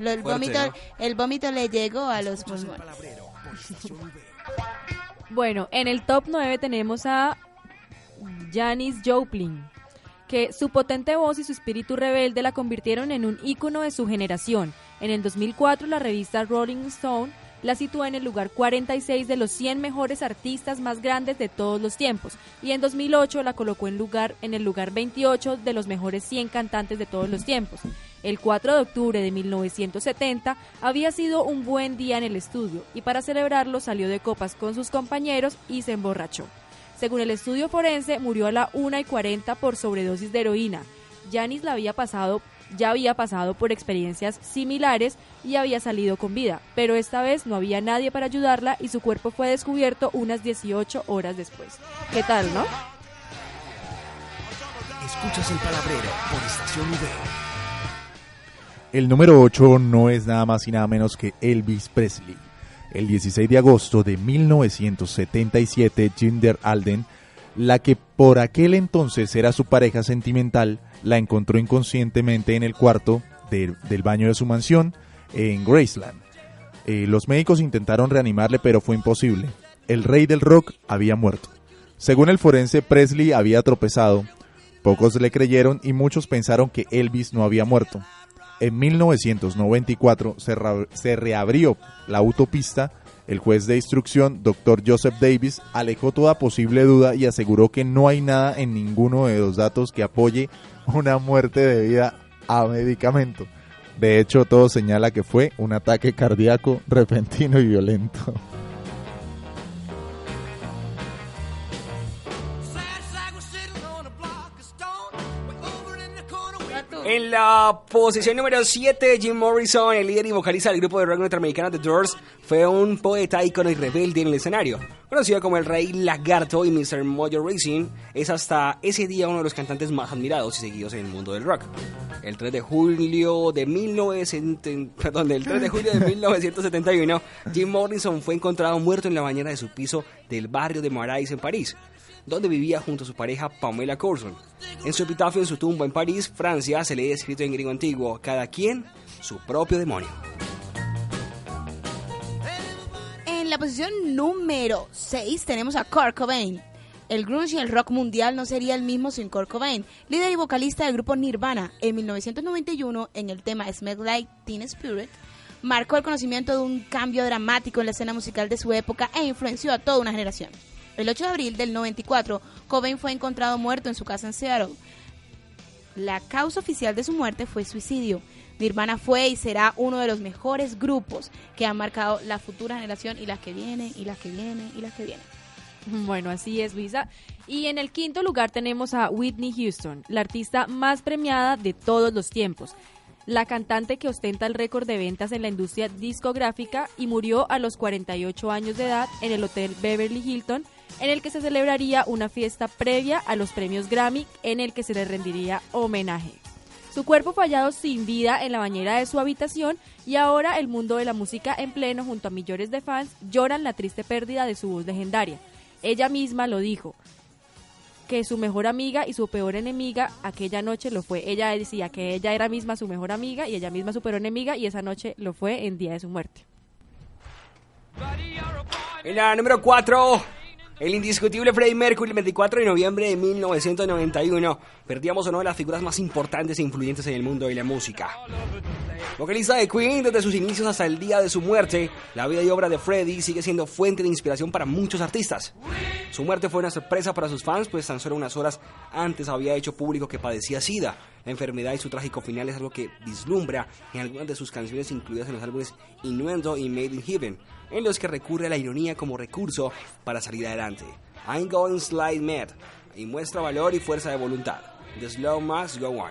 Lo- el, Fuerte, vómito, ¿no? el vómito le llegó a los pulmones. Bueno, en el top 9 tenemos a Janis Joplin, que su potente voz y su espíritu rebelde la convirtieron en un ícono de su generación. En el 2004, la revista Rolling Stone la sitúa en el lugar 46 de los 100 mejores artistas más grandes de todos los tiempos y en 2008 la colocó en, lugar, en el lugar 28 de los mejores 100 cantantes de todos los tiempos. El 4 de octubre de 1970 había sido un buen día en el estudio y para celebrarlo salió de copas con sus compañeros y se emborrachó. Según el estudio forense, murió a la 1 y 40 por sobredosis de heroína. Janis la había pasado, ya había pasado por experiencias similares y había salido con vida, pero esta vez no había nadie para ayudarla y su cuerpo fue descubierto unas 18 horas después. ¿Qué tal, no? Escuchas el palabrero por Estación V. El número 8 no es nada más y nada menos que Elvis Presley. El 16 de agosto de 1977, Jinder Alden, la que por aquel entonces era su pareja sentimental, la encontró inconscientemente en el cuarto de- del baño de su mansión en Graceland. Eh, los médicos intentaron reanimarle, pero fue imposible. El rey del rock había muerto. Según el forense, Presley había tropezado. Pocos le creyeron y muchos pensaron que Elvis no había muerto. En 1994 se, se reabrió la autopista. El juez de instrucción, Dr. Joseph Davis, alejó toda posible duda y aseguró que no hay nada en ninguno de los datos que apoye una muerte debida a medicamento. De hecho, todo señala que fue un ataque cardíaco repentino y violento. La posición número 7, Jim Morrison, el líder y vocalista del grupo de rock norteamericano The Doors, fue un poeta, ícono y rebelde en el escenario. Conocido como el Rey Lagarto y Mr. Mojo Racing, es hasta ese día uno de los cantantes más admirados y seguidos en el mundo del rock. El 3 de julio de 1900, perdón, el 3 de julio de 1971, Jim Morrison fue encontrado muerto en la bañera de su piso del barrio de Marais en París donde vivía junto a su pareja Pamela Courson. En su epitafio en su tumba en París, Francia, se lee escrito en griego antiguo, cada quien su propio demonio. En la posición número 6 tenemos a Kurt Cobain. El grunge y el rock mundial no sería el mismo sin Kurt Cobain, líder y vocalista del grupo Nirvana. En 1991, en el tema Smell Like Teen Spirit, marcó el conocimiento de un cambio dramático en la escena musical de su época e influenció a toda una generación. El 8 de abril del 94, Cobain fue encontrado muerto en su casa en Seattle. La causa oficial de su muerte fue suicidio. Nirvana fue y será uno de los mejores grupos que han marcado la futura generación y las que vienen, y las que vienen, y las que vienen. Bueno, así es, Luisa. Y en el quinto lugar tenemos a Whitney Houston, la artista más premiada de todos los tiempos. La cantante que ostenta el récord de ventas en la industria discográfica y murió a los 48 años de edad en el Hotel Beverly Hilton, en el que se celebraría una fiesta previa a los premios Grammy, en el que se le rendiría homenaje. Su cuerpo fue hallado sin vida en la bañera de su habitación y ahora el mundo de la música en pleno junto a millones de fans lloran la triste pérdida de su voz legendaria. Ella misma lo dijo, que su mejor amiga y su peor enemiga aquella noche lo fue. Ella decía que ella era misma su mejor amiga y ella misma su peor enemiga y esa noche lo fue en día de su muerte. En la número 4, el indiscutible Freddie Mercury, el 24 de noviembre de 1991. Perdíamos una de las figuras más importantes e influyentes en el mundo de la música. Vocalista de Queen desde sus inicios hasta el día de su muerte, la vida y obra de Freddie sigue siendo fuente de inspiración para muchos artistas. Su muerte fue una sorpresa para sus fans, pues tan solo unas horas antes había hecho público que padecía SIDA. La enfermedad y su trágico final es algo que vislumbra en algunas de sus canciones incluidas en los álbumes Innuendo y Made in Heaven, en los que recurre a la ironía como recurso para salir adelante. I'm Going Slide Mad y muestra valor y fuerza de voluntad. The Slow Must Go On.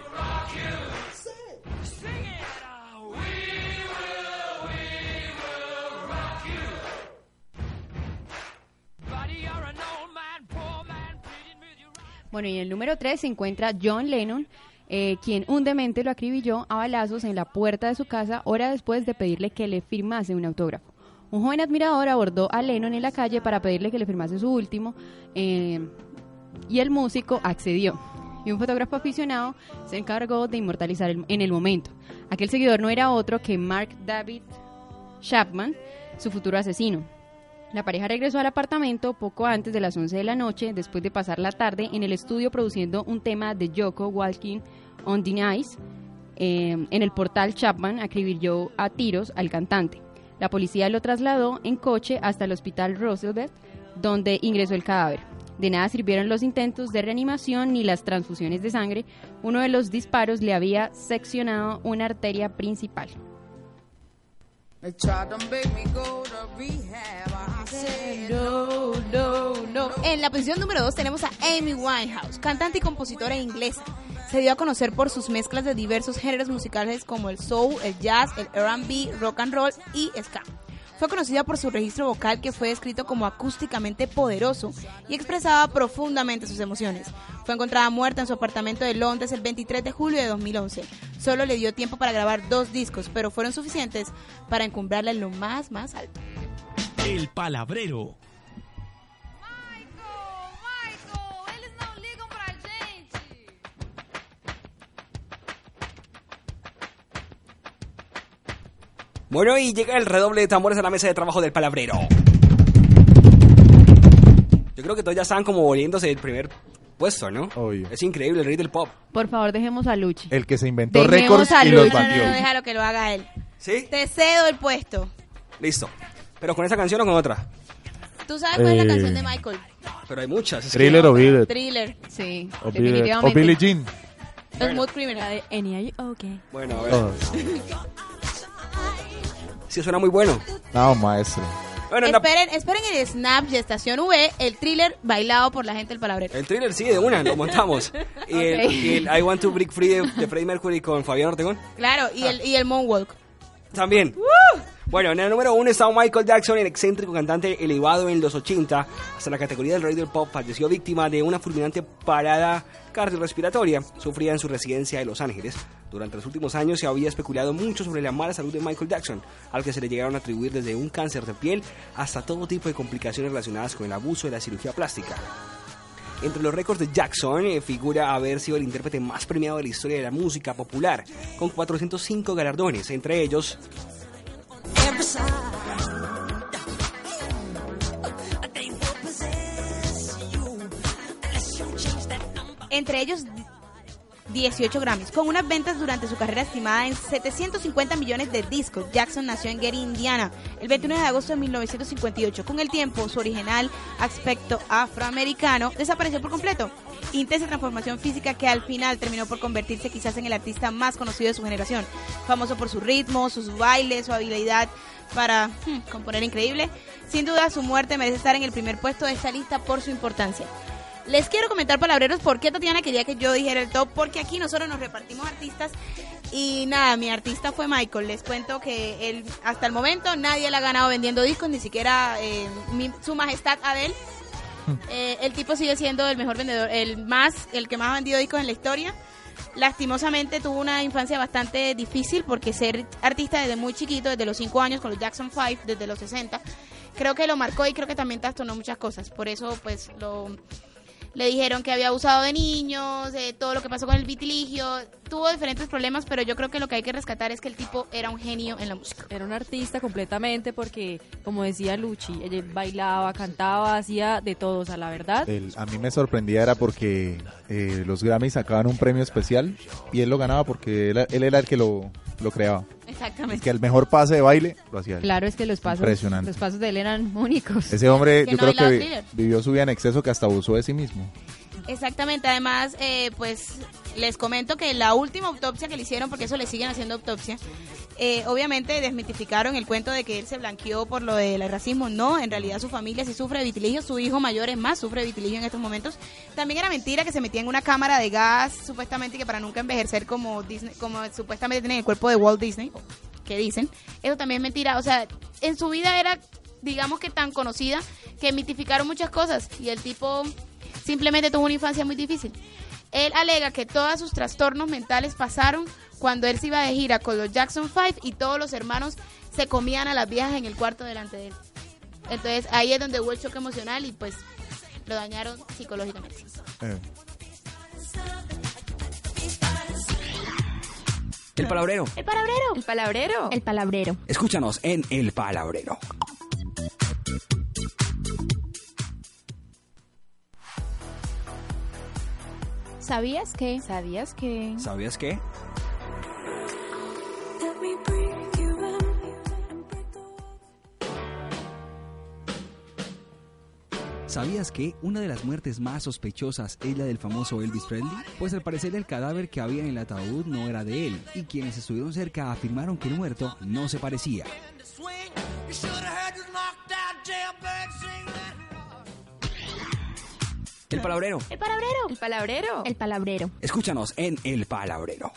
Bueno, y en el número 3 se encuentra John Lennon, eh, quien un demente lo acribilló a balazos en la puerta de su casa hora después de pedirle que le firmase un autógrafo. Un joven admirador abordó a Lennon en la calle para pedirle que le firmase su último eh, y el músico accedió. Y un fotógrafo aficionado se encargó de inmortalizar en el momento. Aquel seguidor no era otro que Mark David Chapman, su futuro asesino. La pareja regresó al apartamento poco antes de las 11 de la noche, después de pasar la tarde en el estudio produciendo un tema de Yoko Walking on the Ice. Eh, en el portal Chapman acribilló a tiros al cantante. La policía lo trasladó en coche hasta el hospital Roosevelt, donde ingresó el cadáver. De nada sirvieron los intentos de reanimación ni las transfusiones de sangre. Uno de los disparos le había seccionado una arteria principal. No, no, no. En la posición número 2 tenemos a Amy Winehouse, cantante y compositora inglesa. Se dio a conocer por sus mezclas de diversos géneros musicales como el soul, el jazz, el R&B, rock and roll y ska. Fue conocida por su registro vocal que fue descrito como acústicamente poderoso y expresaba profundamente sus emociones. Fue encontrada muerta en su apartamento de Londres el 23 de julio de 2011. Solo le dio tiempo para grabar dos discos, pero fueron suficientes para encumbrarla en lo más, más alto. El palabrero. Bueno, y llega el redoble de tambores a la mesa de trabajo del palabrero. Yo creo que todos ya estaban como volviéndose del primer puesto, ¿no? Es increíble el rey del pop. Por favor, dejemos a Luchi. El que se inventó récords y los Luis. No, no, batió. no, déjalo que lo haga él. ¿Sí? Te cedo el puesto. Listo. Pero con esa canción o con otra. ¿Tú sabes cuál es la Eh. canción de Michael? Pero hay muchas. es que- Thriller o It. Thriller. Sí, O It. O Billie Jean. Smooth Criminal. de Enya, ok. Bueno, a ver. Oh. Sí, suena muy bueno. No, maestro. Bueno, en Esperen, esperen el Snap de Estación V, el thriller bailado por la gente del palabrero. el thriller sí, de una, lo montamos. Y, el, Ok. y el I Want to Break Free de, de Freddie Mercury con Fabián Ortegón. Claro, y el, y el Moonwalk. También. Bueno, en el número uno está Michael Jackson, el excéntrico cantante elevado en los 80 hasta la categoría del rey del pop, falleció víctima de una fulminante parada cardiorrespiratoria sufrida en su residencia de Los Ángeles. Durante los últimos años se había especulado mucho sobre la mala salud de Michael Jackson, al que se le llegaron a atribuir desde un cáncer de piel hasta todo tipo de complicaciones relacionadas con el abuso de la cirugía plástica. Entre los récords de Jackson eh, figura haber sido el intérprete más premiado de la historia de la música popular, con 405 galardones, entre ellos Entre ellos 18 Grammys. Con unas ventas durante su carrera estimada en 750 millones de discos, Jackson nació en Gary, Indiana, el 21 de agosto de 1958. Con el tiempo, su original aspecto afroamericano desapareció por completo. Intensa transformación física que al final terminó por convertirse quizás en el artista más conocido de su generación. Famoso por su ritmo, sus bailes, su habilidad para hmm, componer increíble. Sin duda, su muerte merece estar en el primer puesto de esta lista por su importancia. Les quiero comentar, palabreros, por qué Tatiana quería que yo dijera el top, porque aquí nosotros nos repartimos artistas y nada, mi artista fue Michael. Les cuento que él, hasta el momento nadie le ha ganado vendiendo discos, ni siquiera eh, mi- su majestad Adele. Eh, el tipo sigue siendo el mejor vendedor, el más, el que más ha vendido discos en la historia. Lastimosamente tuvo una infancia bastante difícil porque ser artista desde muy chiquito, desde los 5 años con los Jackson 5, desde los 60, creo que lo marcó y creo que también trastornó muchas cosas. Por eso, pues, lo le dijeron que había abusado de niños, de todo lo que pasó con el vitiligio, tuvo diferentes problemas, pero yo creo que lo que hay que rescatar es que el tipo era un genio en la música. Era un artista completamente porque, como decía Luchi, ella bailaba, cantaba, hacía de todo, o sea, la verdad. El- a mí me sorprendía era porque eh, los Grammys sacaban un premio especial y él lo ganaba porque él, él era el que lo, lo creaba. Exactamente. Que el mejor pase de baile lo hacía él. Claro, es que los pasos, Impresionante. los pasos de él eran únicos. Ese hombre Que yo no creo que vi- vivió su vida en exceso que hasta abusó de sí mismo. Exactamente, además, eh, pues les comento que la última autopsia que le hicieron, porque eso le siguen haciendo autopsia, eh, obviamente desmitificaron el cuento de que él se blanqueó por lo del racismo. No, en realidad su familia sí sufre de su hijo mayor es más, sufre de vitiligio en estos momentos. También era mentira que se metía en una cámara de gas, supuestamente que para nunca envejecer como Disney, como supuestamente tiene el cuerpo de Walt Disney, que dicen. Eso también es mentira. O sea, en su vida era, digamos que tan conocida que mitificaron muchas cosas y el tipo simplemente tuvo una infancia muy difícil. Él alega que todos sus trastornos mentales pasaron cuando él se iba de gira con los Jackson 5 y todos los hermanos se comían a las viejas en el cuarto delante de él. Entonces ahí es donde hubo el choque emocional y pues lo dañaron psicológicamente. Eh, El Palabrero. El palabrero. El palabrero. El palabrero. Escúchanos en El Palabrero. ¿Sabías que? ¿Sabías que? ¿Sabías qué? ¿Sabías que una de las muertes más sospechosas es la del famoso Elvis Presley? Pues al parecer el cadáver que había en el ataúd no era de él, y quienes estuvieron cerca afirmaron que el muerto no se parecía. El palabrero. El palabrero. El palabrero. El palabrero. Escúchanos en El Palabrero.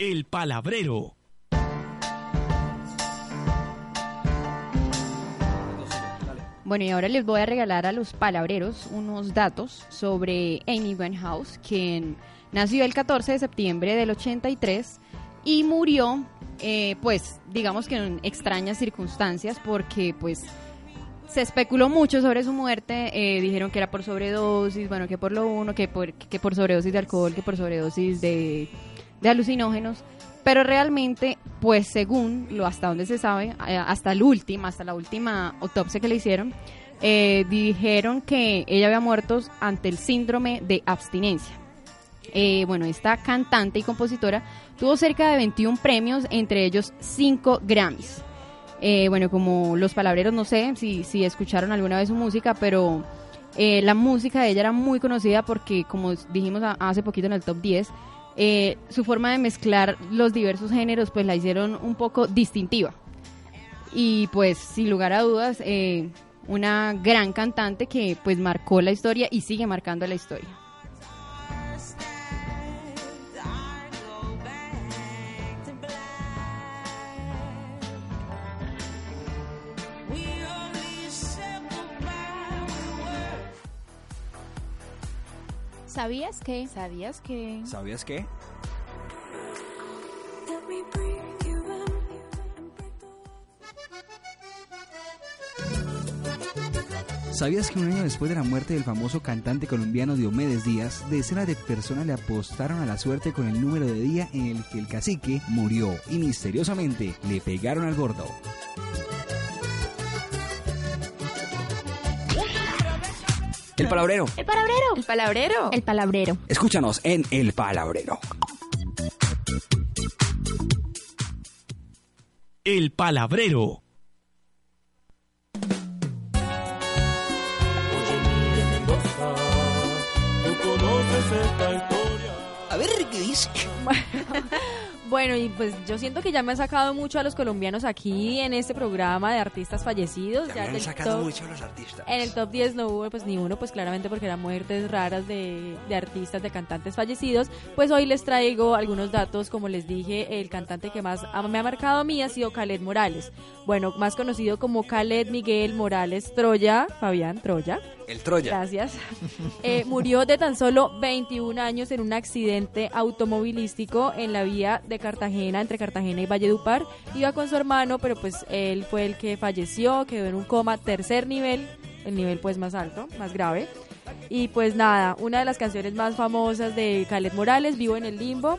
El Palabrero. Bueno, y ahora les voy a regalar a los palabreros unos datos sobre Amy Winehouse, quien nació el 14 de septiembre del 83 y murió, eh, pues, digamos que en extrañas circunstancias, porque, pues, se especuló mucho sobre su muerte, eh, dijeron que era por sobredosis, bueno, que por lo uno, que por, que por sobredosis de alcohol, que por sobredosis de, de alucinógenos, pero realmente, pues según lo hasta donde se sabe, eh, hasta el último, hasta la última autopsia que le hicieron, eh, dijeron que ella había muerto ante el síndrome de abstinencia. Eh, bueno, esta cantante y compositora tuvo cerca de 21 premios, entre ellos 5 Grammys. Eh, bueno, como los palabreros, no sé si, si escucharon alguna vez su música, pero eh, la música de ella era muy conocida porque, como dijimos hace poquito en el top 10, eh, su forma de mezclar los diversos géneros pues la hicieron un poco distintiva. Y pues, sin lugar a dudas, eh, una gran cantante que pues marcó la historia y sigue marcando la historia. ¿Sabías que? ¿Sabías que? ¿Sabías qué? ¿Sabías que un año después de la muerte del famoso cantante colombiano Diomedes Díaz, decenas de personas le apostaron a la suerte con el número de día en el que el cacique murió y misteriosamente le pegaron al gordo? El palabrero. El palabrero. El palabrero. El palabrero. Escúchanos en El Palabrero. El Palabrero. A ver, ¿qué dice? Bueno, y pues yo siento que ya me han sacado mucho a los colombianos aquí en este programa de artistas fallecidos. Ya me han sacado top- mucho los artistas. En el top 10 no hubo pues ni uno, pues claramente porque eran muertes raras de, de artistas, de cantantes fallecidos. Pues hoy les traigo algunos datos, como les dije, el cantante que más ha- me ha marcado a mí ha sido Khaled Morales. Bueno, más conocido como Khaled Miguel Morales Troya, Fabián Troya. El Troya. Gracias. Eh, murió de tan solo 21 años en un accidente automovilístico en la vía de Cartagena, entre Cartagena y Valledupar. Iba con su hermano, pero pues él fue el que falleció, quedó en un coma tercer nivel, el nivel pues más alto, más grave. Y pues nada, una de las canciones más famosas de Khaled Morales, Vivo en el Limbo,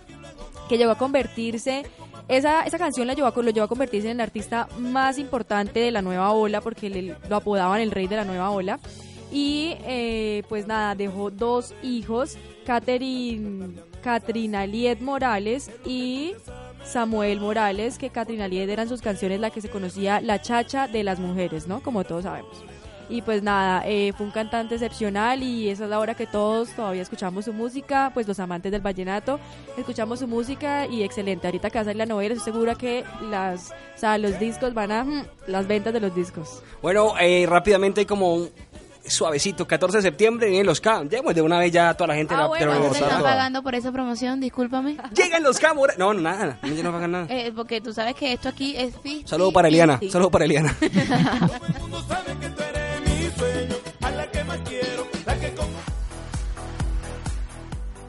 que llegó a convertirse esa, esa canción la llevó a, lo llevó a convertirse en el artista más importante de la nueva ola porque le- lo apodaban el rey de la nueva ola. Y eh, pues nada, dejó dos hijos, Catherine, Katrina Liet Morales y Samuel Morales, que Katrina Liet eran sus canciones la que se conocía La Chacha de las Mujeres, ¿no? Como todos sabemos. Y pues nada, eh, fue un cantante excepcional y esa es la hora que todos todavía escuchamos su música, pues los amantes del vallenato, escuchamos su música y excelente. Ahorita que va a salir la novela, estoy segura que las, o sea, los discos van a, mm, las ventas de los discos. Bueno, eh, rápidamente como suavecito, 14 de septiembre vienen los K. Llegamos de una vez ya a toda la gente Ah, la bueno, de la ¿cuánto te están pagando por esa promoción? Discúlpame. Llegan los K. Mora- No, no, nada. No, no pagan nada. Eh, porque tú sabes que esto aquí es... Saludo para Eliana. Saludo para Eliana.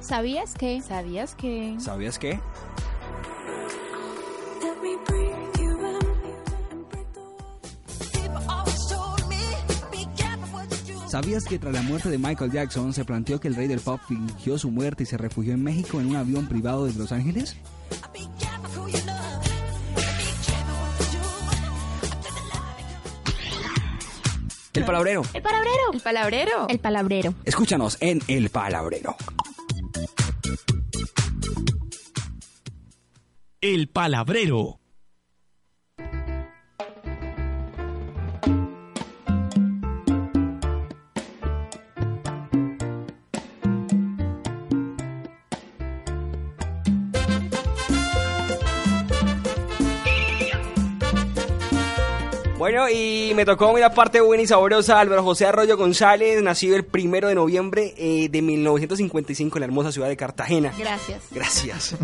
¿Sabías que? ¿Sabías que? ¿Sabías qué? ¿Sabías que tras la muerte de Michael Jackson se planteó que el rey del pop fingió su muerte y se refugió en México en un avión privado desde Los Ángeles? El palabrero. El palabrero. El palabrero. El palabrero. Escúchanos en El Palabrero. El Palabrero. Bueno, y me tocó una parte buena y sabrosa. Álvaro José Arroyo González, nacido el primero de noviembre eh, de 1955 en la hermosa ciudad de Cartagena. Gracias. Gracias.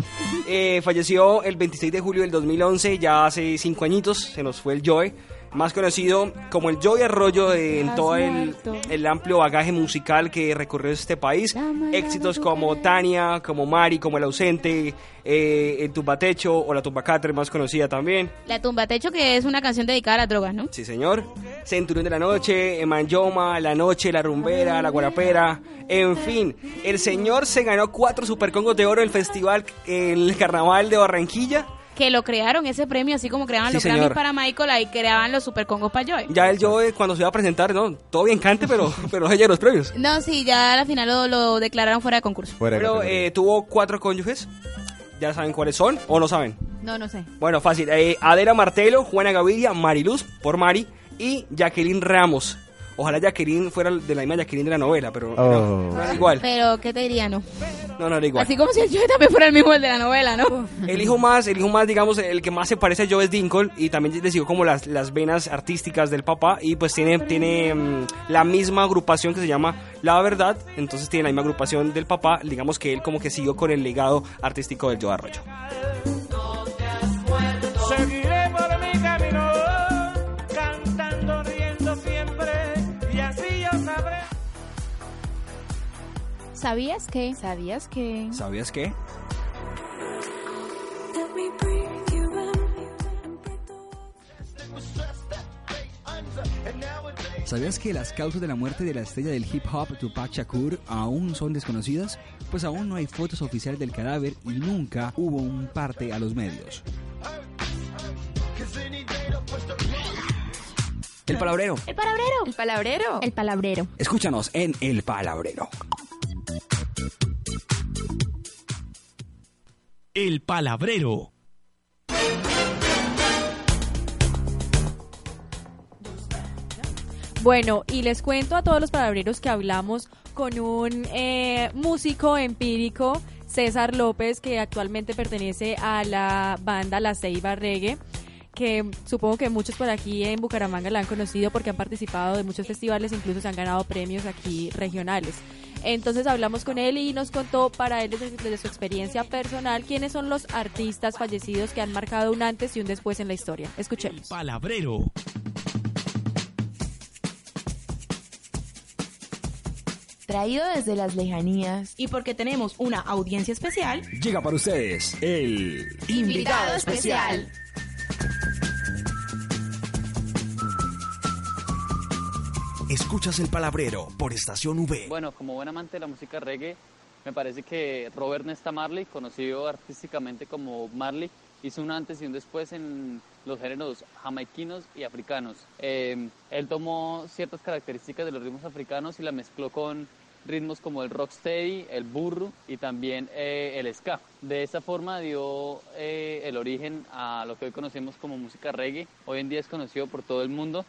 Eh, falleció el 26 de julio del 2011, ya hace cinco añitos, se nos fue el Joe, más conocido como el Joe Arroyo en todo el, amplio bagaje musical que recorrió este país. Éxitos como Tania, como Mari, como El Ausente, eh, El Tumbatecho o La Tumbacatre, más conocida también. La tumba techo que es una canción dedicada a las drogas, ¿no? Sí, señor. Centurión de la Noche, Manjoma, La Noche, La Rumbera, La Guarapera. En fin, el señor se ganó cuatro supercongos de oro en el festival, en el carnaval de Barranquilla. Que lo crearon ese premio, así como creaban Sí, los señor. Grammys para Michael, ahí creaban los super congos para Joy. Ya el yo eh, cuando se iba a presentar, no, todo bien cante, pero, pero no los premios. No, sí, ya al final lo, lo declararon fuera de concurso. Pero eh, tuvo cuatro cónyuges. ¿Ya saben cuáles son o no saben? No, no sé. Bueno, fácil. Eh, Adela Martelo, Juana Gaviria, Mariluz, por Mari, y Jacqueline Ramos. Ojalá Jacqueline fuera de la misma Jacqueline de la novela, pero no, Oh. no era igual. Pero, ¿qué te diría, no? No, no era igual. Así como si el Joy también fuera el mismo el de la novela, ¿no? El hijo más, el hijo más, digamos, el que más se parece a Joe es Dinkle y también le siguió como las, las venas artísticas del papá y pues tiene, tiene mm, la misma agrupación que se llama La Verdad, entonces tiene la misma agrupación del papá, digamos que él como que siguió con el legado artístico del Joe Arroyo. ¿Sabías que? ¿Sabías que? ¿Sabías qué? ¿Sabías que las causas de la muerte de la estrella del hip hop Tupac Shakur aún son desconocidas? Pues aún no hay fotos oficiales del cadáver y nunca hubo un parte a los medios. El palabrero. El palabrero. El palabrero. El palabrero. Escúchanos en El Palabrero. El Palabrero. Bueno, y les cuento a todos los palabreros que hablamos con un eh, músico empírico, César López, que actualmente pertenece a la banda La Ceiba Reggae que supongo que muchos por aquí en Bucaramanga la han conocido porque han participado de muchos festivales, incluso se han ganado premios aquí regionales. Entonces hablamos con él y nos contó para él desde, desde su experiencia personal quiénes son los artistas fallecidos que han marcado un antes y un después en la historia. Escuchemos. Palabrero. Traído desde las lejanías. Y porque tenemos una audiencia especial. Llega para ustedes el Invitado especial. Escuchas el Palabrero por Estación V. Bueno, como buen amante de la música reggae, me parece que Robert Nesta Marley, conocido artísticamente como Marley, hizo un antes y un después en los géneros jamaiquinos y africanos. Eh, él tomó ciertas características de los ritmos africanos y la mezcló con ritmos como el rocksteady, el burro y también eh, el ska. De esa forma dio eh, el origen a lo que hoy conocemos como música reggae. Hoy en día es conocido por todo el mundo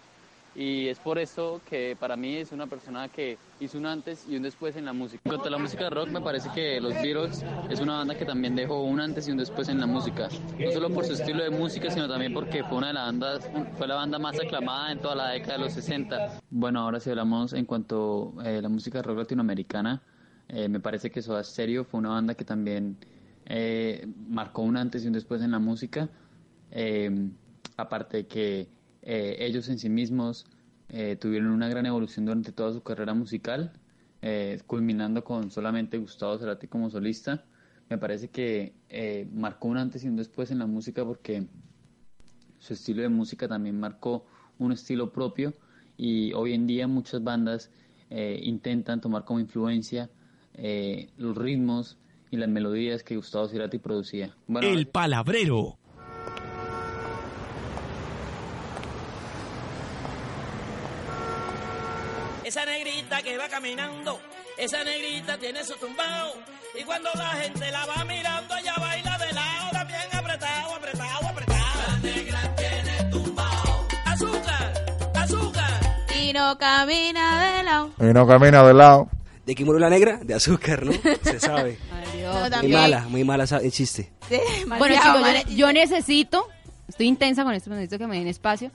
y es por eso que para mí es una persona que hizo un antes y un después en la música. En cuanto a la música rock, me parece que los Beatles es una banda que también dejó un antes y un después en la música. No solo por su estilo de música, sino también porque fue una de las bandas, fue la banda más aclamada en toda la década de los 60. Bueno, ahora si hablamos en cuanto a la música rock latinoamericana, eh, me parece que Soda Stereo fue una banda que también eh, marcó un antes y un después en la música. Eh, aparte de que eh, ellos en sí mismos eh, tuvieron una gran evolución durante toda su carrera musical, eh, culminando con solamente Gustavo Cerati como solista. Me parece que eh, marcó un antes y un después en la música porque su estilo de música también marcó un estilo propio y hoy en día muchas bandas eh, intentan tomar como influencia los ritmos y las melodías que Gustavo Cerati producía. Bueno, El Palabrero. Esa negrita que va caminando, esa negrita tiene su tumbao. Y cuando la gente la va mirando, ella baila de lado, también apretado, apretado, apretado. La negra tiene tumbao. Azúcar, azúcar. Y no camina de lado. Y no camina de lado. ¿De qué murió la negra? De azúcar, ¿no? Se sabe. Muy mala, muy mala el chiste. Sí, Bueno, chicos, yo, yo necesito, estoy intensa con esto, necesito que me den espacio,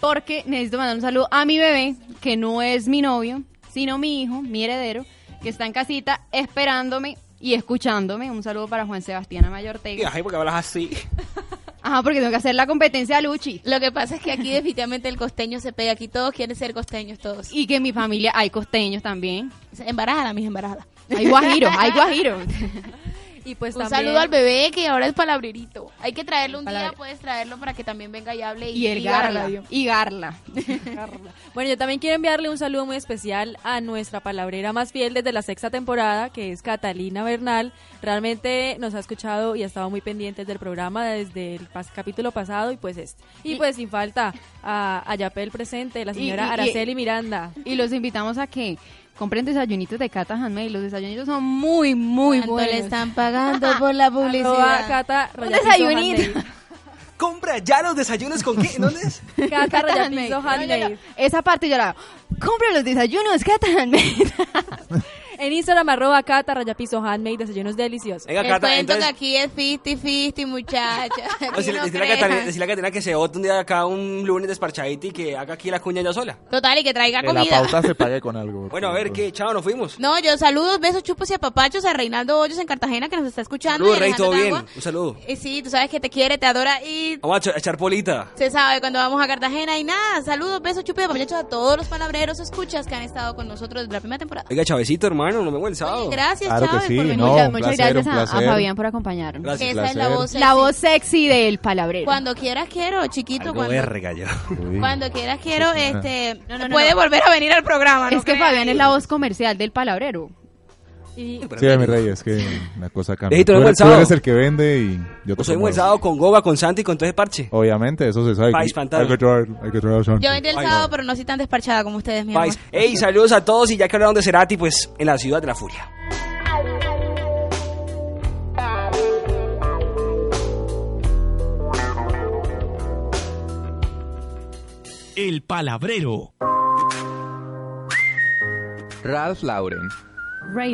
porque necesito mandar un saludo a mi bebé, que no es mi novio, sino mi hijo, mi heredero, que está en casita esperándome y escuchándome. Un saludo para Juan Sebastián Amaya Ortega. Ay, porque hablas así. Ajá, porque tengo que hacer la competencia a Luchi. Lo que pasa es que aquí definitivamente el costeño se pega. Aquí todos quieren ser costeños, todos. Y que en mi familia hay costeños también. Embarazada, mis embarazadas. Hay guajiro, hay guajiro. Y pues un también- saludo al bebé que ahora es palabrerito. Hay que traerlo un día, puedes traerlo para que también venga y hable y, Y el la garla. Y garla. Bueno, yo también quiero enviarle un saludo muy especial a nuestra palabrera más fiel desde la sexta temporada, que es Catalina Bernal. Realmente nos ha escuchado y ha estado muy pendiente del programa desde el pas- capítulo pasado y pues este. Y, pues sin falta a, a Yapel presente, la señora Y- y- Araceli Miranda. Y los invitamos a que compren desayunitos de Cata Handmade. Los desayunitos son muy, muy ¿Cuánto buenos. le están pagando por la publicidad? Cata Un desayunito. Compra ya los desayunos con qué? ¿Dónde es? Cata Cata. Handmade. No, no, no. Esa parte yo la. Compra los desayunos Cata Handmade. En Instagram, arroba Cata Rayapiso Handmade, desayunos deliciosos. Venga, Les Cata, cuento entonces- que aquí es 50-50, muchacha. Aquí Decirle, no decirle a crean. Catalina, decirle a Catalina que se bote un día acá un lunes desparchadito y que haga aquí la cuña ya sola. Total, y que traiga Que la comida. pauta se pague con algo. Bueno, a ver, ¿qué? Chao, nos fuimos. No, yo saludos, besos, chupos y apapachos a Reinaldo Hoyos en Cartagena que nos está escuchando. Saludos, y Rey, todo Alejandro bien. Un saludo. Y sí, tú sabes que te quiere, te adora y Vamos a echar- echar polita. se sabe cuando vamos a Cartagena. Y nada, saludos, besos, chupos y apapachos a todos los palabreros escuchas que han estado con nosotros desde la primera temporada. Oiga, Chavecito, hermano, nos vemos el sábado. Gracias, Claro Chávez, sí, por venir. no, muchas placer, gracias a- a, placer. Fabián por acompañarnos. Gracias, Esa es la placer. voz sexy. La voz sexy del palabrero. Cuando quieras quiero, chiquito. Algo cuando, verga yo. Cuando quieras quiero, este, No, no, no, puede no. volver a venir al programa. ¿no Es que? Fabián es la voz comercial del palabrero. Y Sí, mi rey, es que la cosa cambia. Ey, Tú eres, tú sábado. eres el que vende y yo te el promuevo. sábado con Goba, con Santi y con todo ese parche. Obviamente, eso se sabe. Pantalla. Hay que traer, hay que traer a Santi. Yo vendí el Ay, sábado, no. pero no soy tan desparchada como ustedes, mi País. amor. Ey, saludos a todos y ya que hablaron de Cerati, pues en la ciudad de la furia. El Palabrero. Ralph Lauren, Ray